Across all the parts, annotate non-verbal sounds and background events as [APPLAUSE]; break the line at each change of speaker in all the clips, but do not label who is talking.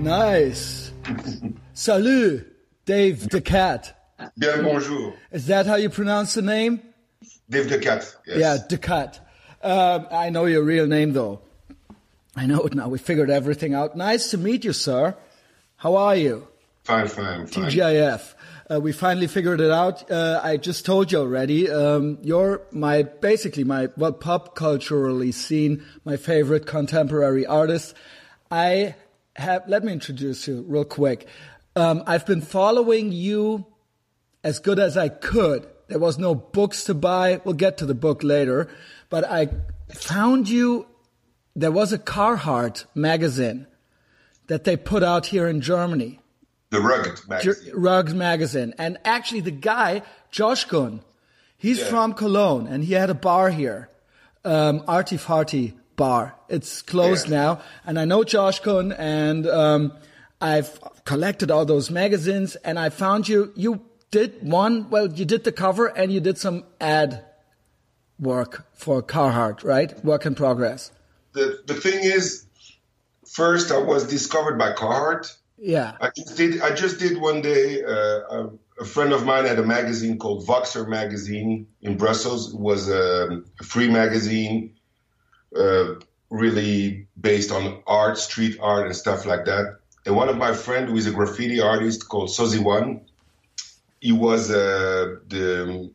Nice. Salut, Dave the Cat.
Bien bonjour.
Is that how you pronounce the name?
Dave the Cat. Yes.
Yeah, the Cat. Um, I know your real name though. I know it now. We figured everything out. Nice to meet you, sir. How are you?
Fine, fine, fine.
TGIF. Uh, we finally figured it out. Uh, I just told you already. Um, you're my basically my well pop culturally seen my favorite contemporary artist. I have. Let me introduce you real quick. Um, I've been following you as good as I could. There was no books to buy. We'll get to the book later, but I found you. There was a Carhartt magazine that they put out here in Germany.
The Rugged magazine.
Rugs magazine. And actually, the guy, Josh Gunn, he's
Yeah.
from Cologne and he had a bar here, um, Arty Farty Bar. It's closed
Yeah.
now. And I know Josh Gunn and um, I've collected all those magazines and I found you. You did one, well, you did the cover and you did some ad work for Carhartt, right? Work in progress.
The the thing is, first I was discovered by Carhartt.
Yeah.
I just did. I just did one day. Uh, a, a friend of mine had a magazine called Voxer magazine in Brussels. It was a, a free magazine, uh, really based on art, street art, and stuff like that. And one of my friend, who is a graffiti artist called Sozi One, he was uh, the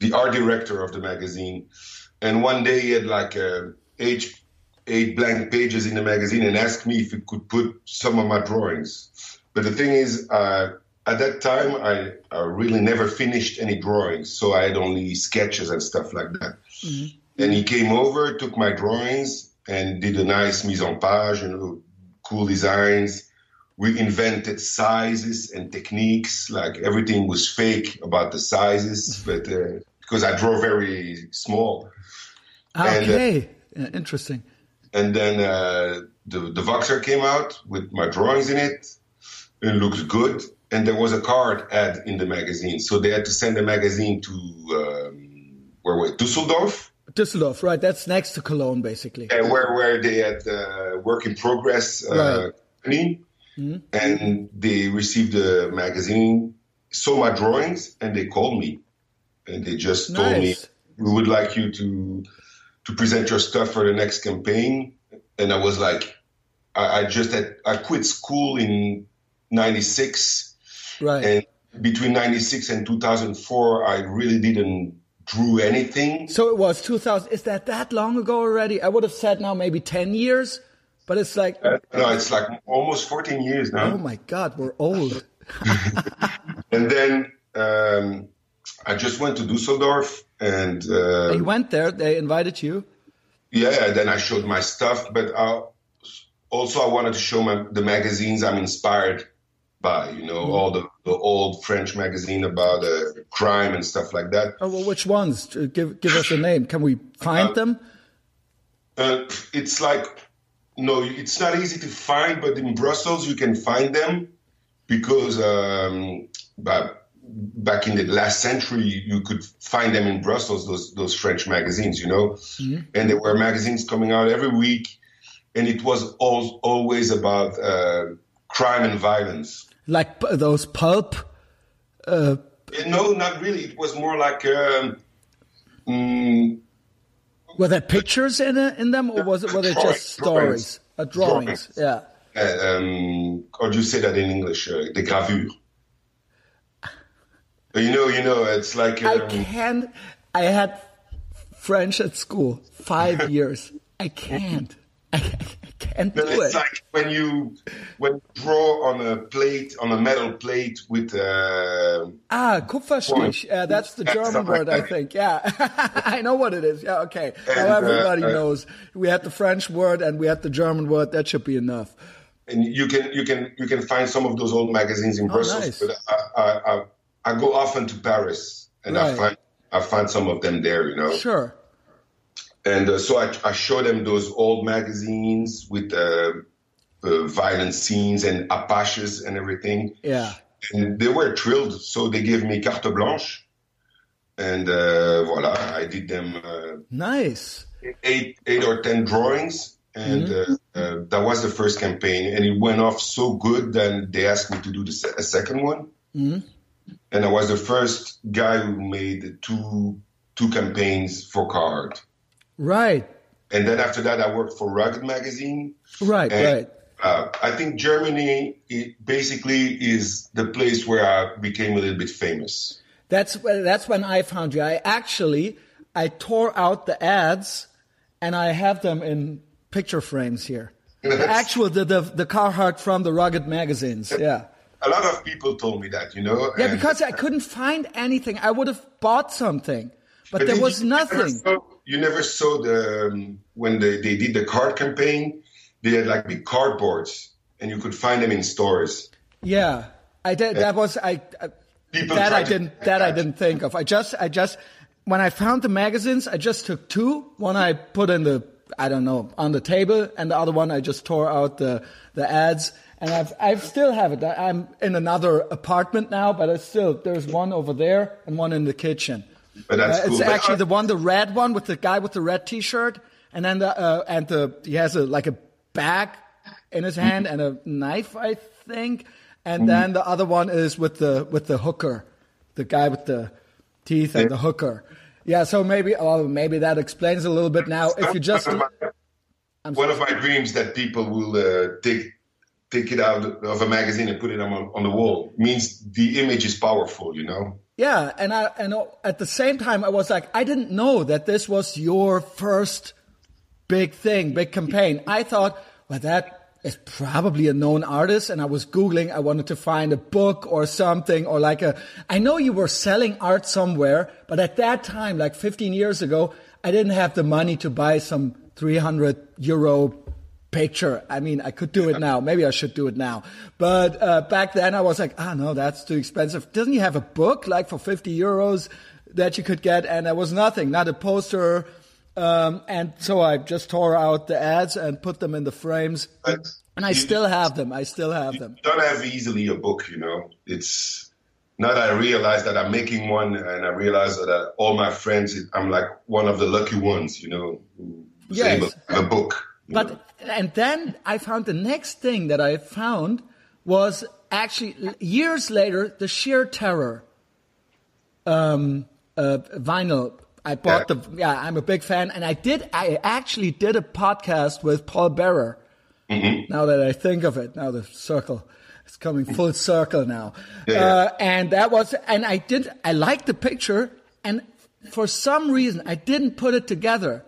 the art director of the magazine. And one day he had like uh, eight eight blank pages in the magazine and asked me if he could put some of my drawings. But the thing is, uh, at that time, I, I really never finished any drawings, so I had only sketches and stuff like that. And he came over, took my drawings, and did a nice mise en page, you know, cool designs. We invented sizes and techniques, like everything was fake about the sizes, but uh, because I draw very small. And, uh,
Okay. Interesting.
and then uh, the the Voxer came out with my drawings in it. It looked good, and there was a card ad in the magazine, so they had to send the magazine to um, where was it? Düsseldorf,
right? That's next to Cologne, basically.
and where where they had uh, work in progress uh,
Right.
company, and they received the magazine, saw my drawings, and they called me, and they just told me we would like you to to present your stuff for the next campaign. And I was like, I, I just had I quit school in '96,
Right.
and between '96 and 2004, I really didn't drew anything.
So it was 2000. Is that that long ago already? I would have said now maybe 10 years, but it's like,
Uh, no, it's like almost 14 years now.
oh my God, we're old. [LAUGHS]
And then um, I just went to Dusseldorf, and uh,
You went there, they invited you.
yeah, then I showed my stuff. But I, also, I wanted to show my, the magazines I'm inspired by. You know, all the, the old French magazine about uh, crime and stuff like that.
Oh, well, which ones? Uh, Give, give us a name. Can we find them?
Uh, it's like no, it's not easy to find, but in Brussels you can find them because um, back back in the last century you could find them in Brussels those those French magazines, you know, and there were magazines coming out every week, and it was all, always about uh, crime and violence.
Like p- those pulp?
Uh, No, not really. It was more like. Um, mm,
Were there pictures in it, in them, or was it were they
Drawings,
just stories? Uh, drawings.
Drawings.
Yeah.
uh, um, how do you say that in English? Uh, des gravures. [LAUGHS] You know, you know, it's like
I
um,
can't. I had French at school five [LAUGHS] years. I can't. I, I can't do
it's
it.
like when you when you draw on a plate on a metal plate with uh,
Ah, Kupferstich. Uh, that's the German word, I
like
think. Yeah, [LAUGHS] I know what it is. Yeah, okay.
And, uh,
everybody
uh,
knows. We had the French word and we had the German word. That should be enough.
and you can you can you can find some of those old magazines in Brussels.
Oh, nice.
But I, I, I I go often to Paris and I find I find some of them there. You know.
Sure.
And uh, so I, I show them those old magazines with uh, uh, violent scenes and apaches and everything.
Yeah.
And they were thrilled. So they gave me carte blanche. And uh, voila, I did them uh,
Nice.
eight, eight or ten drawings. and mm-hmm. uh, uh, that was the first campaign, and it went off so good. Then they asked me to do the a second one, mm-hmm. and I was the first guy who made two two campaigns for Carhartt.
Right.
And then after that, I worked for Rugged magazine.
Right. And, right.
Uh, I think Germany basically is the place where I became a little bit famous.
That's that's when I found you. I actually I tore out the ads and I have them in picture frames here. the actual the, the the Carhartt from the rugged magazines. Yeah.
A lot of people told me that, you know.
Yeah, because I couldn't find anything. I would have bought something, but, but there was nothing.
You never saw the um, when they, they did the card campaign. They had like big cardboards, and you could find them in stores.
Yeah, I did. That was I. I that I didn't. That I didn't think of. I just. I just. When I found the magazines, I just took two. One I put in the I don't know, on the table, and the other one I just tore out the the ads, and I've I still have it. I'm in another apartment now, but I still there's one over there and one in the kitchen.
But that's cool.
It's but actually the one, the red one with the guy with the red T-shirt, and then the uh, and the he has a like a bag in his hand and a knife, I think, and mm-hmm. then the other one is with the with the hooker, the guy with the teeth and the hooker. Yeah, so maybe oh, maybe that explains a little bit now. If you just
one of my, one of my dreams that people will uh, take take it out of a magazine and put it on on the wall means the image is powerful, you know.
Yeah, and I and at the same time I was like I didn't know that this was your first big thing, big campaign. I thought, well, that is probably a known artist and I was Googling, I wanted to find a book or something or like a, I know you were selling art somewhere, but at that time, like 15 years ago, I didn't have the money to buy some 300 euro picture. I mean, I could do it now. Maybe I should do it now. But uh, back then I was like, ah, no, that's too expensive. Doesn't he have a book like for 50 euros that you could get? And there was nothing, not a poster, um, and so I just tore out the ads and put them in the frames. But and I you, still have them. I still have them.
don't have easily a book, you know. It's now that I realize that I'm making one and I realize that all my friends, I'm like one of the lucky ones, you know, who's yes. able to have a book.
But, know. And then I found the next thing that I found was actually years later, the sheer terror um, uh, vinyl I bought yeah. the yeah. I'm a big fan, and I did. I actually did a podcast with Paul Bearer. Mm-hmm. Now that I think of it, now the circle is coming full circle now, yeah. uh, and that was and I did. I liked the picture, and for some reason I didn't put it together.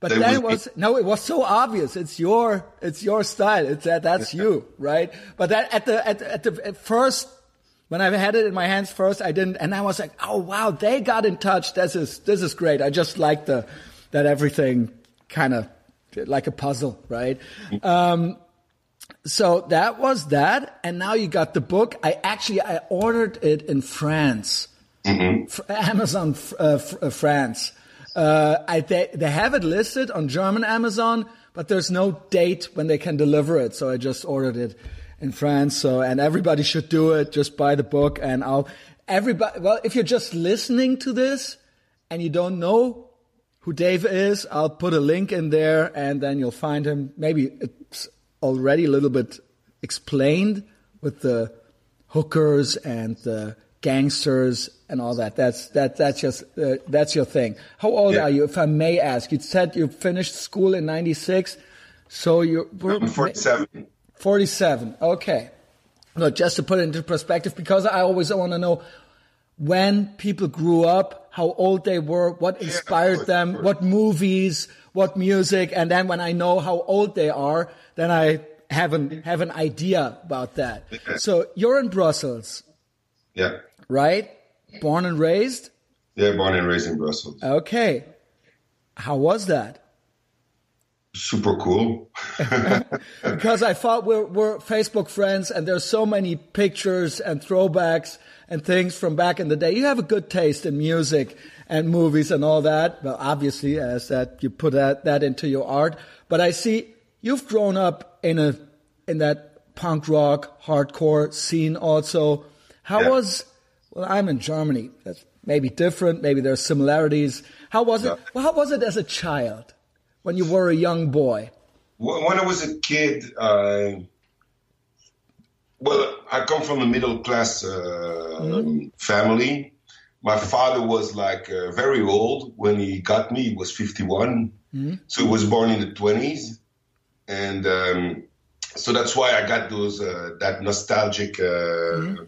But then it was no, it was so obvious. It's your, it's your style. It's that, that's you, right? But that at the at, at the at first when I had it in my hands first, I didn't, and I was like, oh wow, they got in touch. This is, this is great. I just like the, that everything kind of like a puzzle, right? Um, so that was that. And now you got the book. I actually, I ordered it in France, mm-hmm. Amazon, uh, uh, France. Uh, I, they, they have it listed on German Amazon, but there's no date when they can deliver it. So I just ordered it in France. So, and everybody should do it. Just buy the book and I'll, everybody, well, if you're just listening to this and you don't know who Dave is, I'll put a link in there and then you'll find him. Maybe it's already a little bit explained with the hookers and the gangsters and all that. That's that that's just uh, that's your thing. How old yeah. are you, if I may ask? You said you finished school in '96, so you're.
I'm 47.
47. Okay. Look, just to put it into perspective, because I always want to know when people grew up, how old they were, what inspired them, what movies, what music, and then when I know how old they are, then I have an have an idea about that. So you're in Brussels.
Yeah.
Right? Born and raised?
Yeah, born and raised in Brussels.
Okay. How was that?
super cool. [LAUGHS]
because I thought we're, we're Facebook friends and there's so many pictures and throwbacks and things from back in the day. You have a good taste in music and movies and all that. Well, obviously, as that you put that, that into your art. But I see you've grown up in a, in that punk rock, hardcore scene also. How yeah. was, well, I'm in Germany. That's maybe different. Maybe there are similarities. How was it? Well, how was it as a child? when you were a young boy?
when I was a kid, uh, well, I come from a middle class uh, mm-hmm. family. My father was like uh, very old when he got me. He was 51, mm-hmm. so he was born in the 20s, and um, so that's why I got those uh, that nostalgic uh, mm-hmm.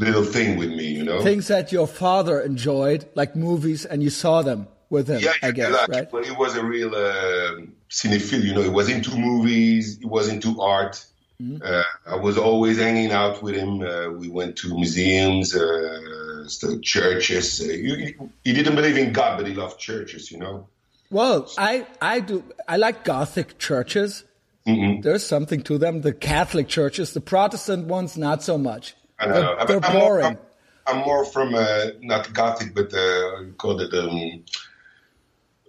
Little thing with me. You know,
things that your father enjoyed, like movies, and you saw them with him.
Yeah,
I guess,
like,
right?
Well, he was a real uh, cinephile. You know, he was into movies. He was into art Mm-hmm. Uh, I was always hanging out with him. Uh, we went to museums, uh, churches. He, he, didn't believe in God, but he loved churches. You know.
Well, I I do. I like Gothic churches. Mm-hmm. There's something to them. The Catholic churches, the Protestant ones, not so much. They're, they're
I'm
boring.
More, I'm, I'm, more from uh, not Gothic, but uh, call it um,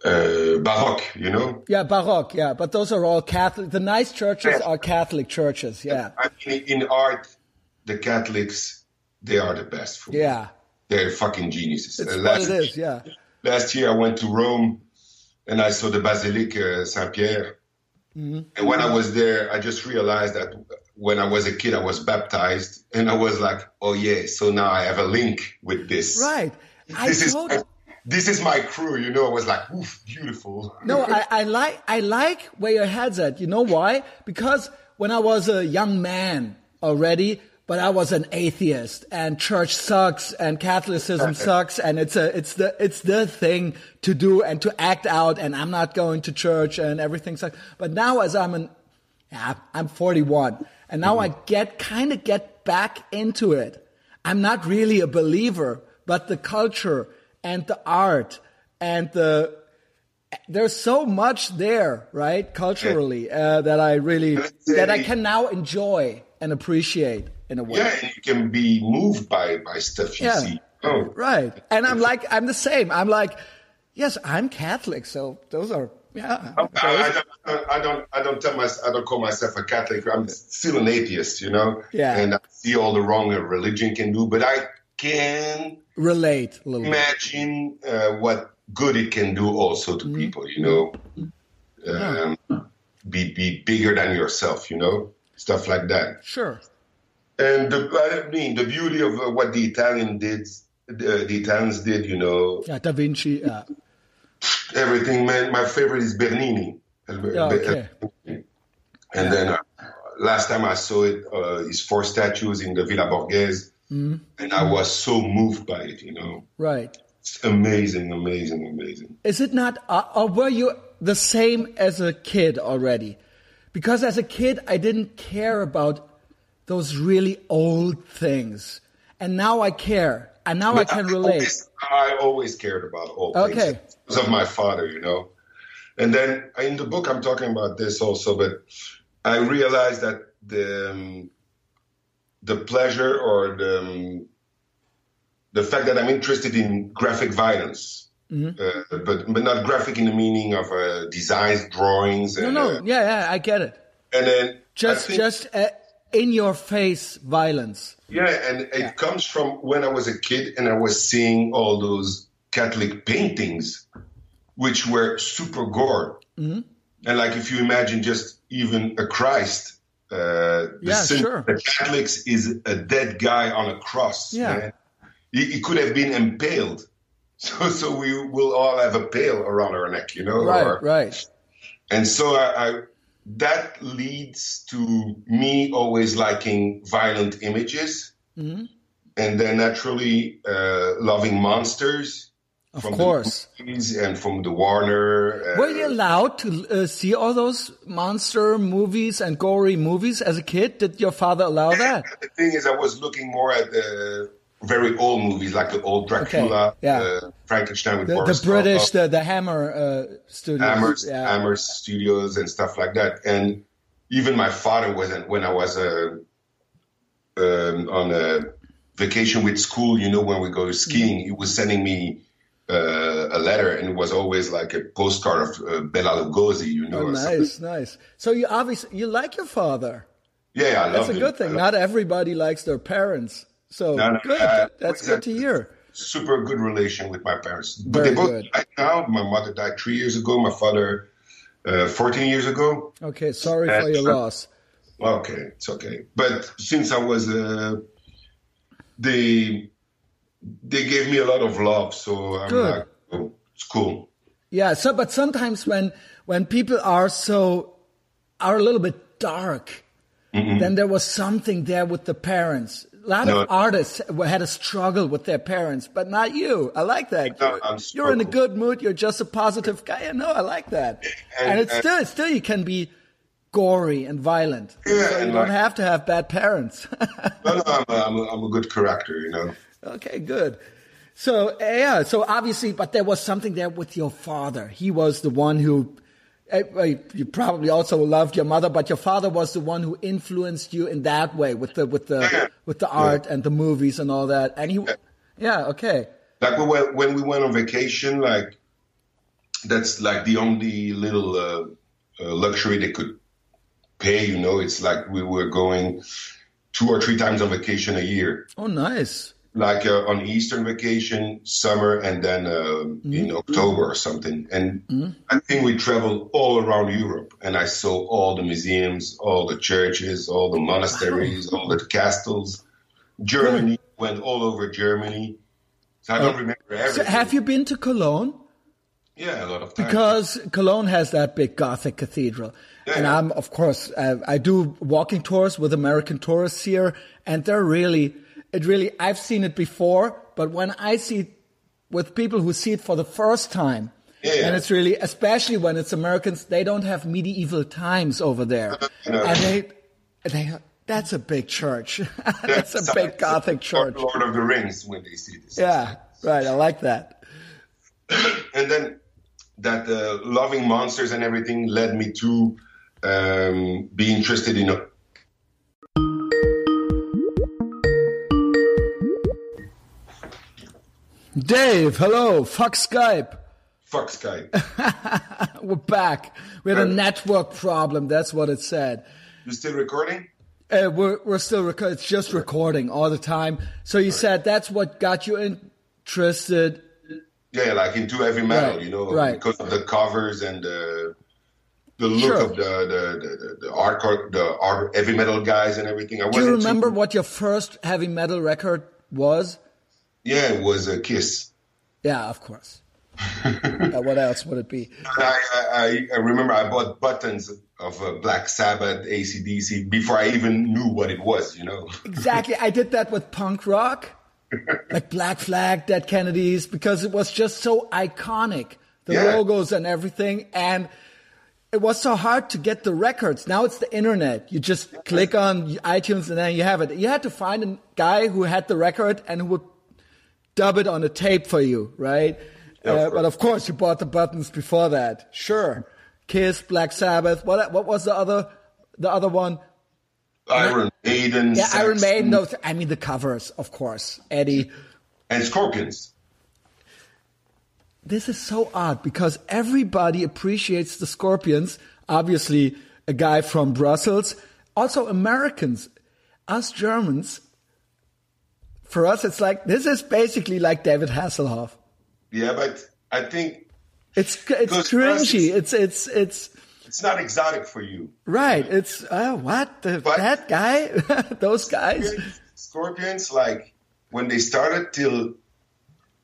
uh, Baroque, you know?
Yeah, Baroque, yeah. But those are all Catholic. The nice churches yeah. are Catholic churches, yeah.
I mean, in art, the Catholics, they are the best for
Yeah.
Me. They're fucking geniuses.
It's uh, what it is, yeah.
Last year I went to Rome and I saw the Basilique Saint Pierre. Mm-hmm. And when I was there, I just realized that when I was a kid, I was baptized, and I was like, "Oh yeah, so now I have a link with this."
Right.
This I is this is my crew, you know. I was like, oof, beautiful.
no, I, I like I like where your head's at. You know why? Because when I was a young man already, but I was an atheist, and church sucks, and Catholicism sucks, and it's a it's the it's the thing to do and to act out, and I'm not going to church, and everything sucks. But now, as I'm an yeah, I'm 41, and now mm-hmm. I get kind of get back into it. I'm not really a believer, but the culture and the art and the there's so much there, right, culturally, uh, that I really that I can now enjoy and appreciate in a way.
Yeah, you can be moved by by stuff you yeah. see. Oh,
right. And I'm like, I'm the same. I'm like, yes, I'm Catholic, so those are yeah. I,
I, don't, I don't, I don't tell myself, I don't call myself a Catholic. I'm still an atheist, you know.
Yeah.
And I see all the wrong a religion can do, but I can
relate a little
imagine uh, what good it can do also to mm-hmm. people you know um, yeah. be be bigger than yourself you know stuff like that
sure
and the, i mean the beauty of uh, what the italian did uh, the italians did you know
yeah da vinci yeah.
Everything man my favorite is bernini
okay. and
yeah. then uh, last time i saw it uh, his four statues in the villa borghese Mm-hmm. And I was so moved by it, you know.
Right.
It's amazing, amazing, amazing.
Is it not, uh, or were you the same as a kid already? Because as a kid, I didn't care about those really old things. And now I care. And now I can
I
relate.
Always, I always cared about old
okay.
things. Because of my father, you know. And then in the book, I'm talking about this also, but I realized that the, um, the pleasure or the um, the fact that I'm interested in graphic violence, mm-hmm. uh, but but not graphic in the meaning of uh, designs, drawings.
And, no, no, uh, yeah, yeah, I get it.
And then
just think, just uh, in your face violence.
Yeah, and it yeah. comes from when I was a kid and I was seeing all those Catholic paintings, which were super gore. Mm-hmm. And like if you imagine just even a Christ uh, the
yeah, sin sure.
the Catholics is a dead guy on a cross.
Yeah.
He, he, could have been impaled. [LAUGHS] So, so we will all have a pail around our neck, you know?
Right, or, right.
And so I, I, that leads to me always liking violent images. Mm-hmm. And then naturally uh, loving monsters
of from course.
The and from the Warner.
Uh, Were you allowed to uh, see all those monster movies and gory movies as a kid? Did your father allow that?
The thing is, I was looking more at the very old movies, like the old Dracula, okay. yeah. uh, Frankenstein with
the,
Boris
the British, the, the Hammer uh, studios,
Hammer,
yeah.
Hammer studios, and stuff like that. And even my father wasn't when I was uh, um, on a vacation with school. You know, when we go skiing, mm-hmm. he was sending me uh, a letter, and it was always like a postcard of uh, Bela Lugosi, you know.
Oh, nice, nice. So you obviously you like your father.
Yeah, I love.
That's a
him.
good thing. Not everybody likes their parents. So no, no, good. That's good to hear.
Super good relation with my parents, but
Very
they both
good.
died now. My mother died three years ago. My father uh, 14 years ago.
Okay, sorry for your
Uh,
loss.
Okay, it's okay. But since I was, uh, they they gave me a lot of love, so I'm
Good.
like, oh, it's cool.
Yeah, so but sometimes when when people are so are a little bit dark, then there was something there with the parents. A lot
No.
of artists had a struggle with their parents, but not you. I like that.
No,
you're, you're in a good mood. You're just a positive guy. I know. I like that. And,
And-
it's
and-
still, still, you can be gory and violent.
Yeah,
so you
and
don't
like-
have to have bad parents.
No, no, I'm a, I'm, a, I'm a good character, you know.
Okay, good. So yeah, so obviously, but there was something there with your father. He was the one who. Uh, You probably also loved your mother, but your father was the one who influenced you in that way with the with the with the art and the movies and all that. And he, yeah, okay,
Like when, we- when we went on vacation, like that's like the only little uh, uh, luxury they could pay. You know, it's like we were going two or three times on vacation a year.
oh nice.
Like uh, on Eastern vacation, summer, and then um in October or something. And I think we traveled all around Europe, and I saw all the museums, all the churches, all the monasteries, all the castles. Germany went all over Germany. So I don't remember
So have you been to Cologne?
Yeah, a lot of times.
Because Cologne has that big Gothic cathedral.
Yeah,
and. I'm, of course, uh, I do walking tours with American tourists here, and they're really, it really, I've seen it before, but when I see it with people who see it for the first time,
Yeah,
and it's really, especially when it's Americans, they don't have medieval times over there.
No.
And they, they, that's a big church. [LAUGHS] that's a big Gothic church.
Lord of the Rings when they see this.
Yeah, right. I like that. [LAUGHS]
and then that uh, loving monsters and everything led me to um, be interested in
Dave, hello. Fuck Skype.
fuck Skype. [LAUGHS]
We're back. We had a network problem. That's what it said.
you still recording?
Uh, we're we're still recording. it's just recording all the time. So you said that's what got you interested.
Yeah, like into heavy metal,
Right,
you know,
right.
because of the covers and the the look
Sure.
of the the the, the, the hardcore, the art, heavy metal guys and everything. I
Do you remember what your first heavy metal record was?
Yeah, it was a Kiss.
Yeah, of course. [LAUGHS] What else would it be?
I, I, I remember I bought buttons of uh, Black Sabbath, ACDC before I even knew what it was. You know. [LAUGHS]
Exactly. I did that with punk rock, [LAUGHS] like Black Flag, Dead Kennedys, because it was just so iconic. The
Yeah.
logos and everything. And it was so hard to get the records. Now it's the internet. You just click on iTunes and then you have it. You had to find a guy who had the record and who would dub it on a tape for you, right? Uh, but of course, you bought the buttons before that. Sure. Kiss, Black Sabbath. What, what was the other, the other one?
Iron Maiden,
Yeah, Iron Maiden. Those, I mean, the covers, of course. Eddie.
and Scorpions.
This is so odd because everybody appreciates the Scorpions. Obviously, a guy from Brussels. Also, Americans. Us Germans. For us, it's like this is basically like David Hasselhoff.
Yeah, but I think
It's it's cringy.
it's-
It's it's it's
it's not exotic for you.
right. It's uh, what the,
But-
that guy, [LAUGHS] those guys.
Scorpions, like when they started till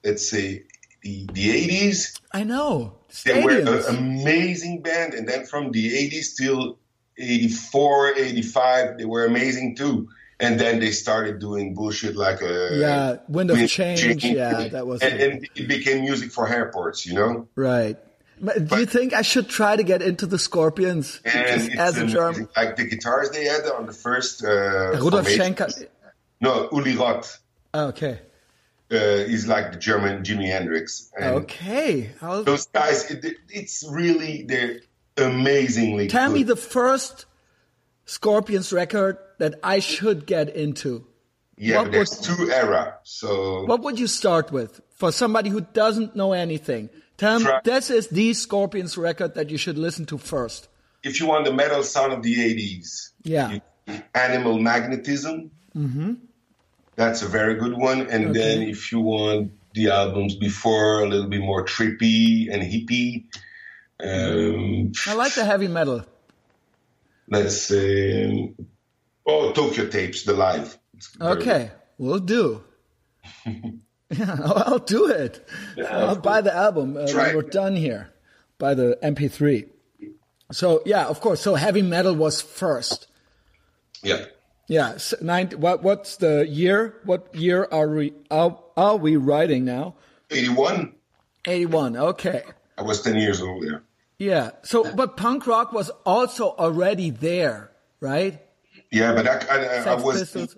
let's say the the eighties,
I know
they were an amazing band, and then from the eighties till 84, 85, they were amazing too. And then they started doing bullshit like a
Yeah, Wind of Change, yeah, that was
and,
it.
and it became music for airports, you know.
Right. But Do you think I should try to get into the Scorpions
And
just
it's
as a. German?
like the guitars they had on the first uh,
Rudolf. Schenker.
No, Uli Roth.
Okay.
uh, is like the German Jimi Hendrix. And
Okay. I'll,
those guys, it, it's really they're amazingly.
tell me the first Scorpions record that I should get into.
yeah,
what
there's
would-
two era. So
What would you start with for somebody who doesn't know anything? Tell me this is the Scorpions record that you should listen to first.
if you want the metal sound of the '80s,
Yeah.
Animal Magnetism. Mm-hmm. That's a very good one. And then if you want the albums before a little bit more trippy and hippie, Um,
I like the heavy metal.
let's say, oh, Tokyo Tapes, the live.
Okay, we'll do. yeah, [LAUGHS] I'll, [LAUGHS] I'll do it. I'll
of
buy the album uh, when we're done here. Buy the MP3. So yeah, of course. So heavy metal was first.
Yeah.
Yeah, s- nine, what what's the year? What year are we are, are we writing now?
81.
Eighty one. Okay.
I was 10 years old, yeah.
Yeah. So, but punk rock was also already there, right?
Yeah, but I, I, I
Sex
was.
Pistols.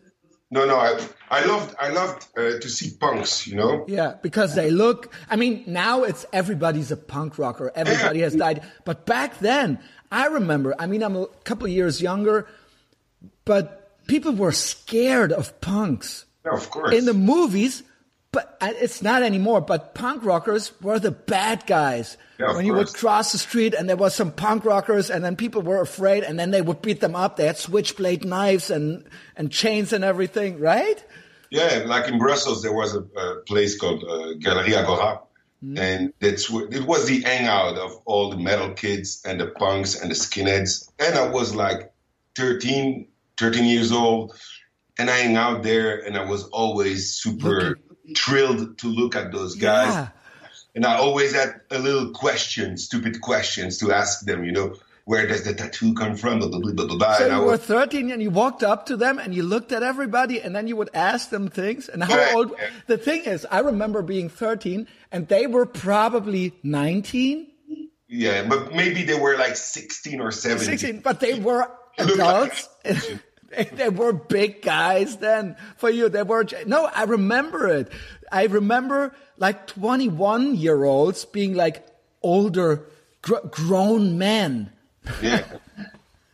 No, no, I, I loved, I loved uh, to see punks, you know?
Yeah, because they look. I mean, now it's everybody's a punk rocker. Everybody has died. But back then, I remember. I mean, I'm a couple years younger, but people were scared of punks
Yeah, of course.
in the movies. But it's not anymore. But punk rockers were the bad guys.
Yeah,
when you would cross the street and there was some punk rockers, and then people were afraid, and then they would beat them up. They had switchblade knives and and chains and everything, right?
Yeah, like in Brussels, there was a, a place called uh, Galerie Agora, and that's where, it was the hangout of all the metal kids and the punks and the skinheads. And I was like 13, 13 years old, and I hang out there, and I was always super thrilled to look at those guys.
Yeah.
And I always had a little question, stupid questions to ask them. You know, where does the tattoo come from? Blah blah blah blah. blah.
So
and I
you were
was,
13 and you walked up to them and you looked at everybody and then you would ask them things. And how
Right.
old? The thing is, I remember being 13 and they were probably 19,
yeah, but maybe they were like 16 or 17.
16, but they were adults. [LAUGHS] They- were big guys then for you. They were, no, I remember it. I remember like 21 year olds being like older, gr- grown men,
Yeah.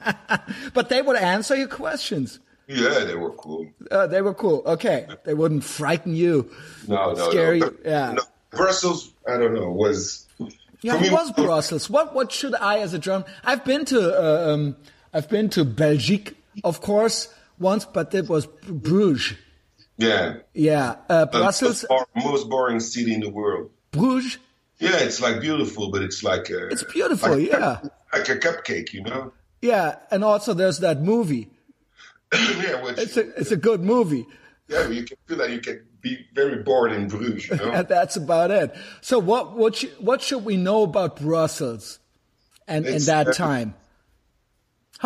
[LAUGHS]
but they would answer your questions.
Yeah, they were cool.
Uh, they were cool. Okay. They wouldn't frighten you.
No, no,
Scary,
no.
yeah.
No, Brussels, I don't know, was.
Yeah, it was Brussels. What what should I, as a German? I've been to uh, um, I've been to Belgique, of course, once, but it was Bruges.
Yeah.
Yeah, uh,
the
Brussels,
most, most boring city in the world.
Bruges.
Yeah, it's like beautiful, but it's like a,
It's beautiful.
like,
Yeah,
like a cupcake, you know.
yeah, and also there's that movie. [LAUGHS]
yeah, which,
It's a it's a good movie,
yeah, you can feel that you can be very bored in Bruges, you know.
and [LAUGHS] that's about it. So what what sh- what should we know about Brussels, and in that
uh,
time?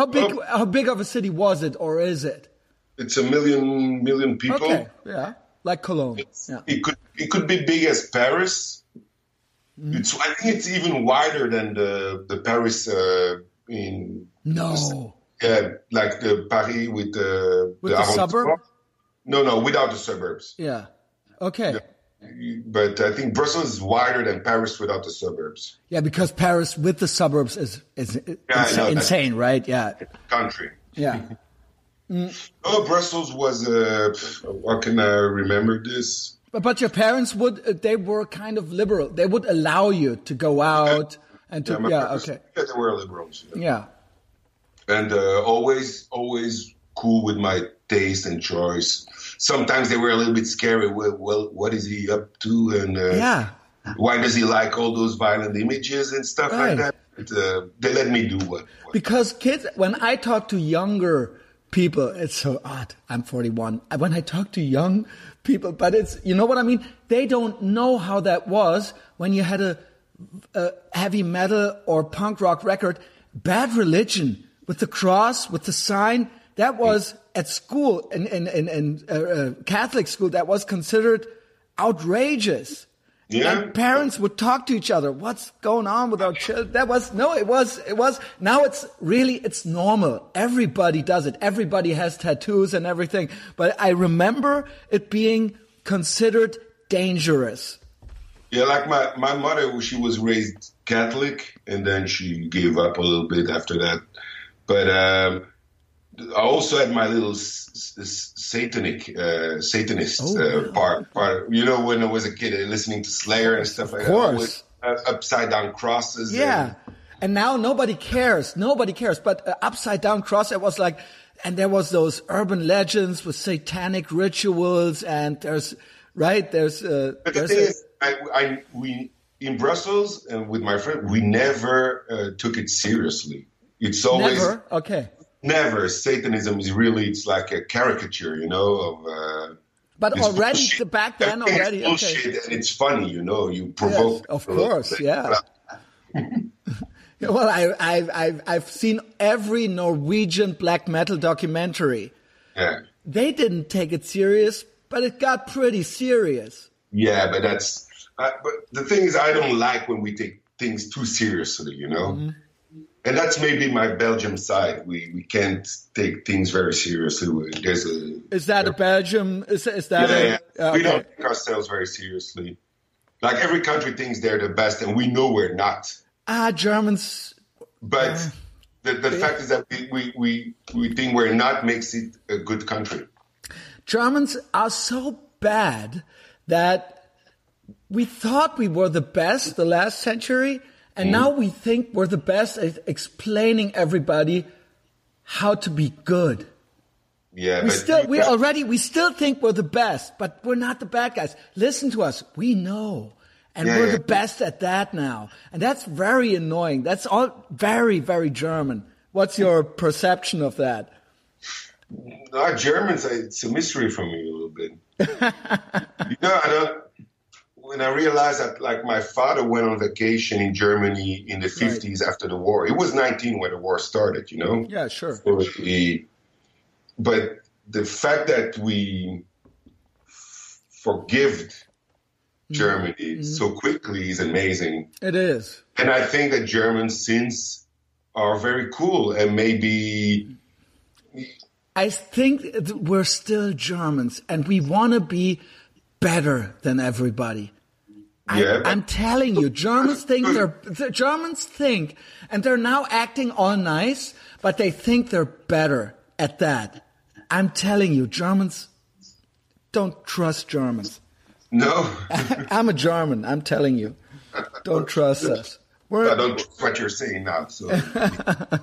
How big
well-
how big of a city was it, or is it?
it's a million million people.
Okay, yeah, like Cologne. Yeah.
It could it could be big as Paris.
Mm-hmm.
It's I think it's even wider than the the Paris uh, in
No.
yeah like the Paris with the
With the suburb?
No, no, without the suburbs.
Yeah. Okay.
But I think Brussels is wider than Paris without the suburbs.
Yeah, because Paris with the suburbs is is
I
insa-
know
insane, right? Yeah.
Country.
Yeah. [LAUGHS]
Oh, Brussels was. Uh, how can I remember this?
But but your parents would uh, they were kind of liberal. They would allow you to go out and to
my
yeah,
parents-
okay.
Yeah, they were liberals. yeah.
Yeah.
and uh, always always cool with my taste and choice. Sometimes they were a little bit scary. Well, well what is he up to, and uh,
Yeah.
why does he like all those violent images and stuff
Right.
like that? But, uh, they let me do what. what
Because kids when I talk to younger people, it's so odd. I'm 41. When I talk to young people, but it's you know what I mean? They don't know how that was when you had a, a heavy metal or punk rock record. Bad religion with the cross, with the sign, that was at school in in in, in uh, uh, Catholic school. That was considered outrageous.
yeah,
And parents would talk to each other. What's going on with our children? That was no, it was it was. Now it's really it's normal. Everybody does it. Everybody has tattoos and everything. But I remember it being considered dangerous.
yeah. Like my my mother, she was raised Catholic, and then she gave up a little bit after that. But um, I also had my little s- s- satanic uh, Satanist
Oh,
uh, part. Part you know when I was a kid, uh, listening to Slayer and stuff like that. Uh, upside down crosses.
Yeah.
and-
And now nobody cares. Nobody cares. But uh, upside down cross, it was like, and there was those urban legends with satanic rituals, and there's right there's uh,
But the
there's
thing
a-
is, I, I, we in Brussels and with my friend, we never uh, took it seriously. It's always
Never. Okay.
Never. Satanism is really it's like a caricature, you know, of. Uh,
But already
bullshit.
back then already. Okay.
bullshit and it's funny, you know. You provoke.
Yes, of
people a little
course, yeah. [LAUGHS] Well, I, I've, I've, I've seen every Norwegian black metal documentary.
Yeah.
They didn't take it serious, but it got pretty serious.
Yeah, but that's. Uh, but the thing is, I don't like when we take things too seriously, you know.
Mm-hmm.
And that's maybe my Belgium side. We we can't take things very seriously. There's a
Is that a Belgium? Is, is that
yeah,
a,
yeah.
uh,
we
okay.
don't take ourselves very seriously. Like every country thinks they're the best, and we know we're not.
Ah, Germans.
But the, the fact is that we, we, we, we think we're not makes it a good country.
Germans are so bad that we thought we were the best the last century, and
Mm.
now we think we're the best at explaining everybody how to be good.
Yeah,
We still, we already, we still think we're the best, but we're not the bad guys. Listen to us. We know. And
Yeah,
we're
yeah.
the best at that now. And that's very annoying. That's all very, very German. What's your perception of that?
No, Germans, it's a mystery for me a little bit. [LAUGHS] you know, I don't. When I realized that, like, my father went on vacation in Germany in the fifties after the war. He was nineteen when the war started. You know.
Yeah, sure.
So he, but the fact that we forgived mm-hmm. Germany mm-hmm. so quickly is amazing.
It is.
And I think that German sins are very cool and maybe
I think th- we're still Germans and we want to be better than everybody. I,
Yeah, but-
I'm telling you, Germans think they're, the Germans think, and they're now acting all nice, but they think they're better at that. I'm telling you, Germans don't trust Germans.
no. [LAUGHS]
I'm a German, I'm telling you. Don't trust us.
I
We're,
don't trust what you're saying now. So [LAUGHS] I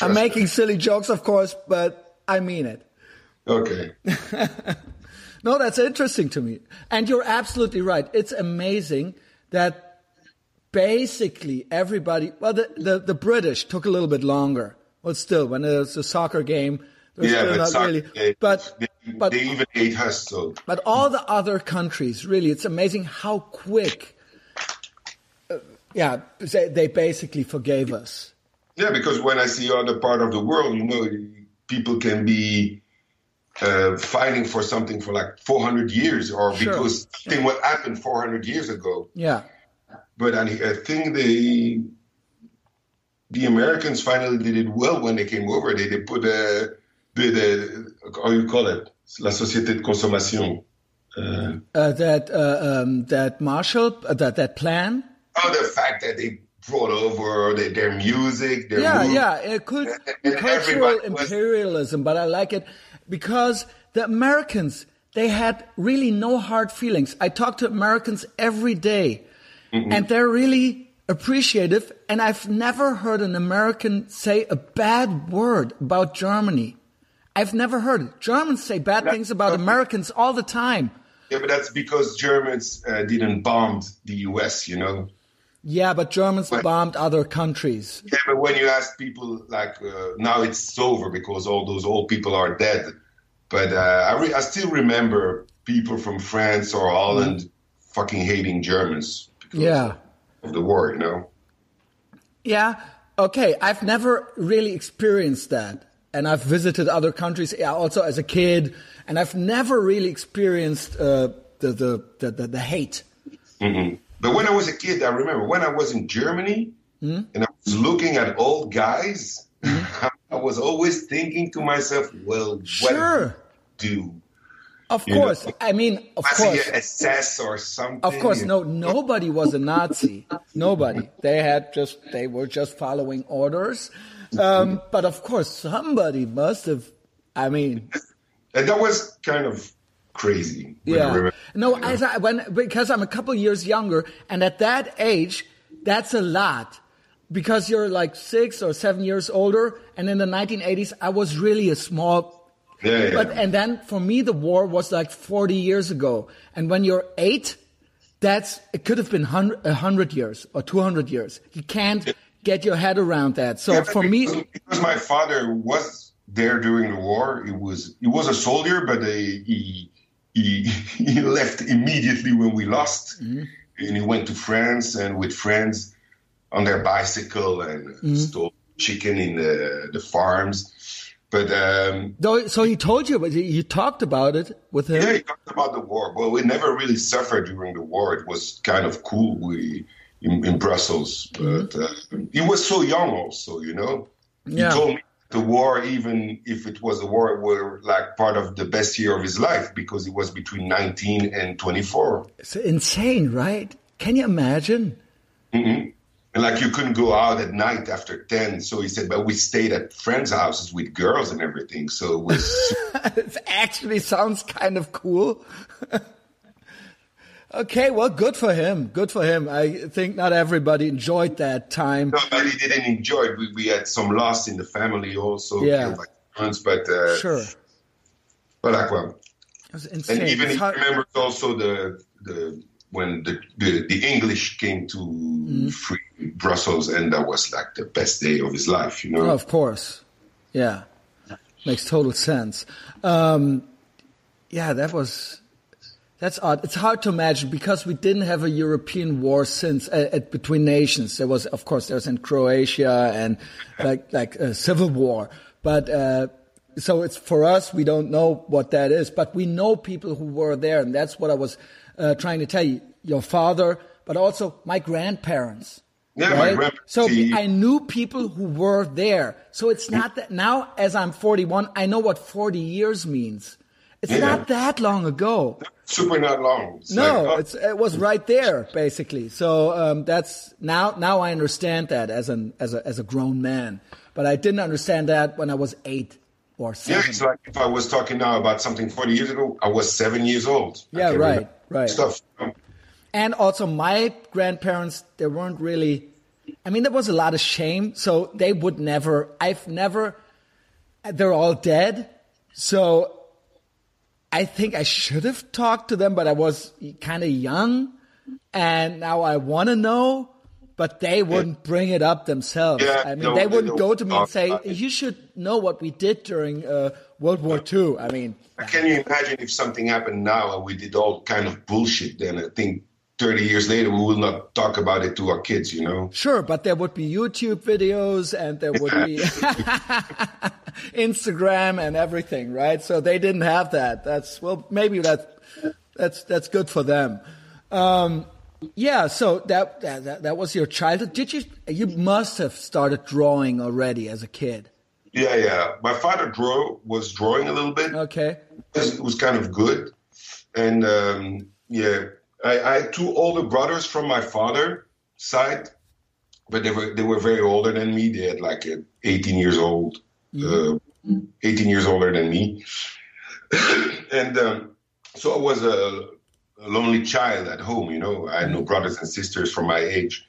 I'm making
you.
silly jokes, of course, but I mean it.
Okay. [LAUGHS]
No, that's interesting to me. And you're absolutely right. It's amazing that basically everybody, well, the, the, the British took a little bit longer. Well, still, when it was a soccer game,
Yeah,
still
but
not
soccer,
really.
they,
but,
they,
but,
they even ate us. So
but all the other countries, really, it's amazing how quick, uh, yeah, they, they basically forgave us.
yeah, because when I see other part of the world, you know, people can be uh, fighting for something for like 400 years, or
Sure.
because something what happened 400 years ago.
Yeah.
But I, I think the the Americans finally did it well when they came over. They they put a the, the how you call it la société de consommation. Uh,
Uh, that, uh, um, that Marshall, uh, that, that plan.
oh, the fact that they brought over their, their music, their
yeah,
movie.
yeah, it could
And
cultural
everybody was-
imperialism, but I like it because the Americans they had really no hard feelings. I talk to Americans every day, and they're really appreciative. And I've never heard an American say a bad word about Germany. I've never heard it. Germans say bad things about Americans all the time.
Yeah, but that's because Germans uh, didn't bomb the U.S. You know.
Yeah, but Germans bombed other countries.
Yeah, but when you ask people, like uh, now it's over because all those old people are dead. But uh, I, re- I still remember people from France or Holland fucking hating Germans because
Yeah.
of the war. You know.
Yeah. Okay. I've never really experienced that. And I've visited other countries yeah, also as a kid, and I've never really experienced uh, the, the, the, the, the hate.
hmm But when I was a kid, I remember when I was in Germany and I was looking at old guys, [LAUGHS] I was always thinking to myself, well, what
Sure.
do?
Of
You know,
course. I mean, of course.
SS or something.
Of course, no, nobody was a Nazi. Nobody. They had just, they were just following orders. Um, but of course, somebody must have, I mean,
And that was kind of crazy.
Yeah. No, as I, when, because I'm a couple years younger, and at that age, that's a lot. Because you're like six or seven years older, and in the 1980s, I was really a small.
Yeah, yeah.
But and then for me, the war was like 40 years ago. And when you're eight, That's it. Could have been a hundred years or two hundred years. You can't get your head around that. So
Yeah,
for
because,
me,
because my father was there during the war, he was he was a soldier, but uh, he he [LAUGHS] he left immediately when we lost,
Mm-hmm.
and he went to France and with friends on their bicycle and
Mm-hmm.
stole chicken in the the farms. But um,
so he told you, but you, talked about it with him.
yeah, he talked about the war. Well, we never really suffered during the war. It was kind of cool. We in, in Brussels, but uh, he was so young, also. You know,
Yeah.
he told me the war, even if it was a war, were like part of the best year of his life because it was between 19 and 24.
It's insane, right? Can you imagine? Mm-hmm.
And like you couldn't go out at night after 10. So he said, but we stayed at friends' houses with girls and everything. So it was [LAUGHS]
it actually sounds kind of cool. [LAUGHS] okay, well, good for him. Good for him. I think not everybody enjoyed that time.
nobody didn't enjoy it. We, we had some loss in the family also.
Yeah.
parents, but uh,
Sure.
but like well,
It was insane.
and even
It's
he
hard-
remembers also the the when the the, the English came to
Mm-hmm.
free Brussels, and that was like the best day of his life. You know.
Of course. Yeah. Makes total sense. Um, yeah, that was, that's odd. It's hard to imagine because we didn't have a European war since, uh, uh, between nations. There was, of course, there was in Croatia and [LAUGHS] like, like a civil war. But, uh, so it's for us, we don't know what that is, but we know people who were there. And that's what I was, uh, trying to tell you. Your father, but also my grandparents.
Yeah, my grandparents,
So I knew people who were there. So it's not that now, as I'm 41, I know what 40 years means. It's
Yeah.
not that long ago.
Super not long. It's
No,
like, oh,
it's, it was right there, basically. So um, that's now. Now I understand that as an as a as a grown man, but I didn't understand that when I was eight or seven.
Yeah, it's like if I was talking now about something 40 years ago, I was seven years old.
Yeah, right, right.
Stuff.
And also, my grandparents, they weren't really. I mean, there was a lot of shame, so they would never. I've never. They're all dead, so I think I should have talked to them, but I was kind of young, and now I want to know. But they wouldn't bring it up themselves.
Yeah,
I mean,
no,
they
they
wouldn't
don't
go to me and say, "You should know what we did during uh, World War II." I mean,
Can you imagine if something happened now and we did all kind of bullshit? Then I think 30 years later we will not talk about it to our kids. You know.
Sure, but there would be YouTube videos and there would be [LAUGHS] [LAUGHS] Instagram and everything, right? So they didn't have that. That's well, maybe that's that's that's good for them. Um, yeah, so that, that that was your childhood. Did you? You must have started drawing already as a kid.
Yeah, yeah. My father draw was drawing a little bit.
Okay.
It was kind of good, and um, yeah, I, I had two older brothers from my father side, but they were they were very older than me. They had like uh, 18 years old, uh, 18 years older than me, [COUGHS] and um, so I was a, a lonely child at home. You know, I had no brothers and sisters from my age,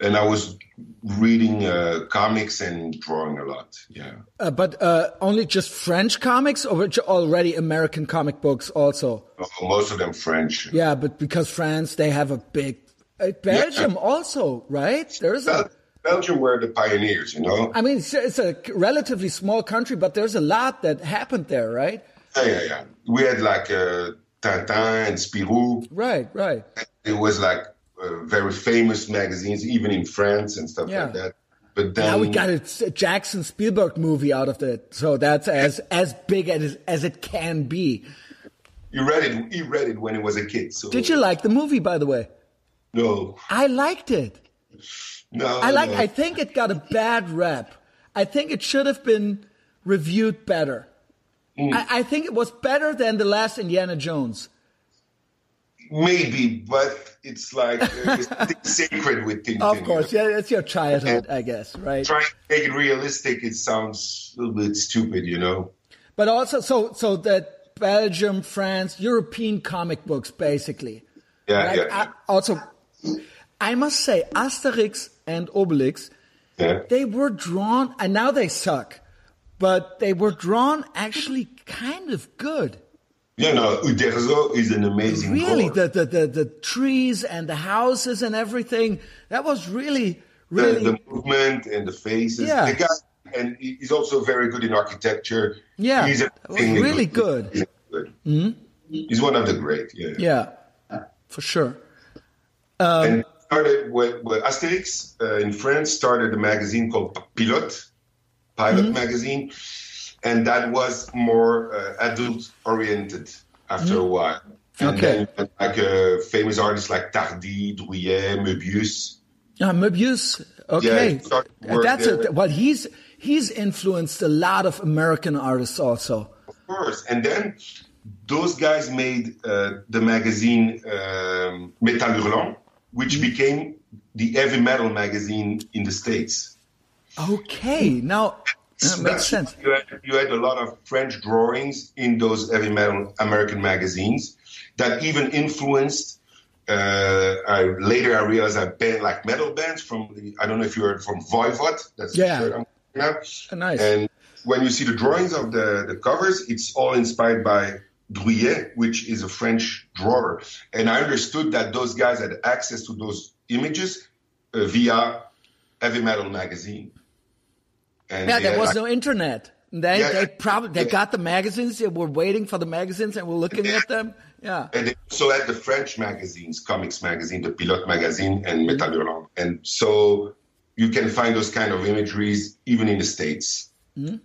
and I was reading uh, comics and drawing a lot. Yeah.
Uh, but uh, only just French comics, or already American comic books also?
Most of them French.
Yeah, but because France, they have a big. Uh, Belgium also, right? There's a.
Belgium were the pioneers, you know.
I mean, it's, it's a relatively small country, but there's a lot that happened there, right?
Yeah, yeah, yeah. We had like uh, Tintin and Spirou.
Right, right.
It was like uh, very famous magazines, even in France and stuff
Yeah.
like that. But then
Now we got a Jackson Spielberg movie out of it, so that's as as big as as it can be.
you read it. He read it when he was a kid. So
Did you like the movie, by the way?
No,
I liked it.
no.
I like.
no.
I think it got a bad rep. I think it should have been reviewed better.
Mm.
I, I think it was better than the last Indiana Jones.
Maybe, but it's like uh, [LAUGHS] sacred with Tintin.
Of
you
course,
know?
yeah, it's your childhood, I guess, right?
Trying to make it realistic, it sounds a little bit stupid, you know.
But also, so so that Belgium, France, European comic books, basically.
Yeah,
Like,
yeah,
I- also, I must say, Asterix and Obelix,
yeah.
they were drawn, and now they suck, but they were drawn actually kind of good.
Yeah, no, Uderzo is an amazing.
Really, the, the, the the trees and the houses and everything. That was really really
the, the movement and the faces.
Yeah.
The guy, and he's also very good in architecture.
Yeah,
he's
really good.
He's, good. Mm-hmm. he's one of the great. Yeah,
yeah, for sure.
Um, and started with, with Asterix uh, in France. Started a magazine called Pilote, Pilot mm-hmm. magazine, and that was more uh, adult oriented after mm-hmm. a while. And
okay.
Then, like uh, famous artists like Tardi, Druillet, Möbius.
Yeah, Möbius. Okay,
yeah,
that's it. well. He's he's influenced a lot of American artists also.
Of course, and then those guys made uh, the magazine um, Metal Hurlant, which mm-hmm. became the heavy metal magazine in the states.
Okay, now that makes sense.
You had, you had a lot of French drawings in those heavy metal American magazines that even influenced uh, I later I realized I band like metal bands from the, I don't know if you heard from Voivod. That's
yeah. oh, nice.
And when you see the drawings of the, the covers, it's all inspired by Druillet, which is a French drawer. And I understood that those guys had access to those images uh, via Heavy Metal magazine.
And yeah, there was like, no internet. They yeah, they probably they yeah. got the magazines. They were waiting for the magazines and were looking at them. Yeah.
And so at the French magazines, comics magazine, the Pilote magazine, and Metal Hurlant. And so you can find those kind of imageries even in the States. Mm-hmm.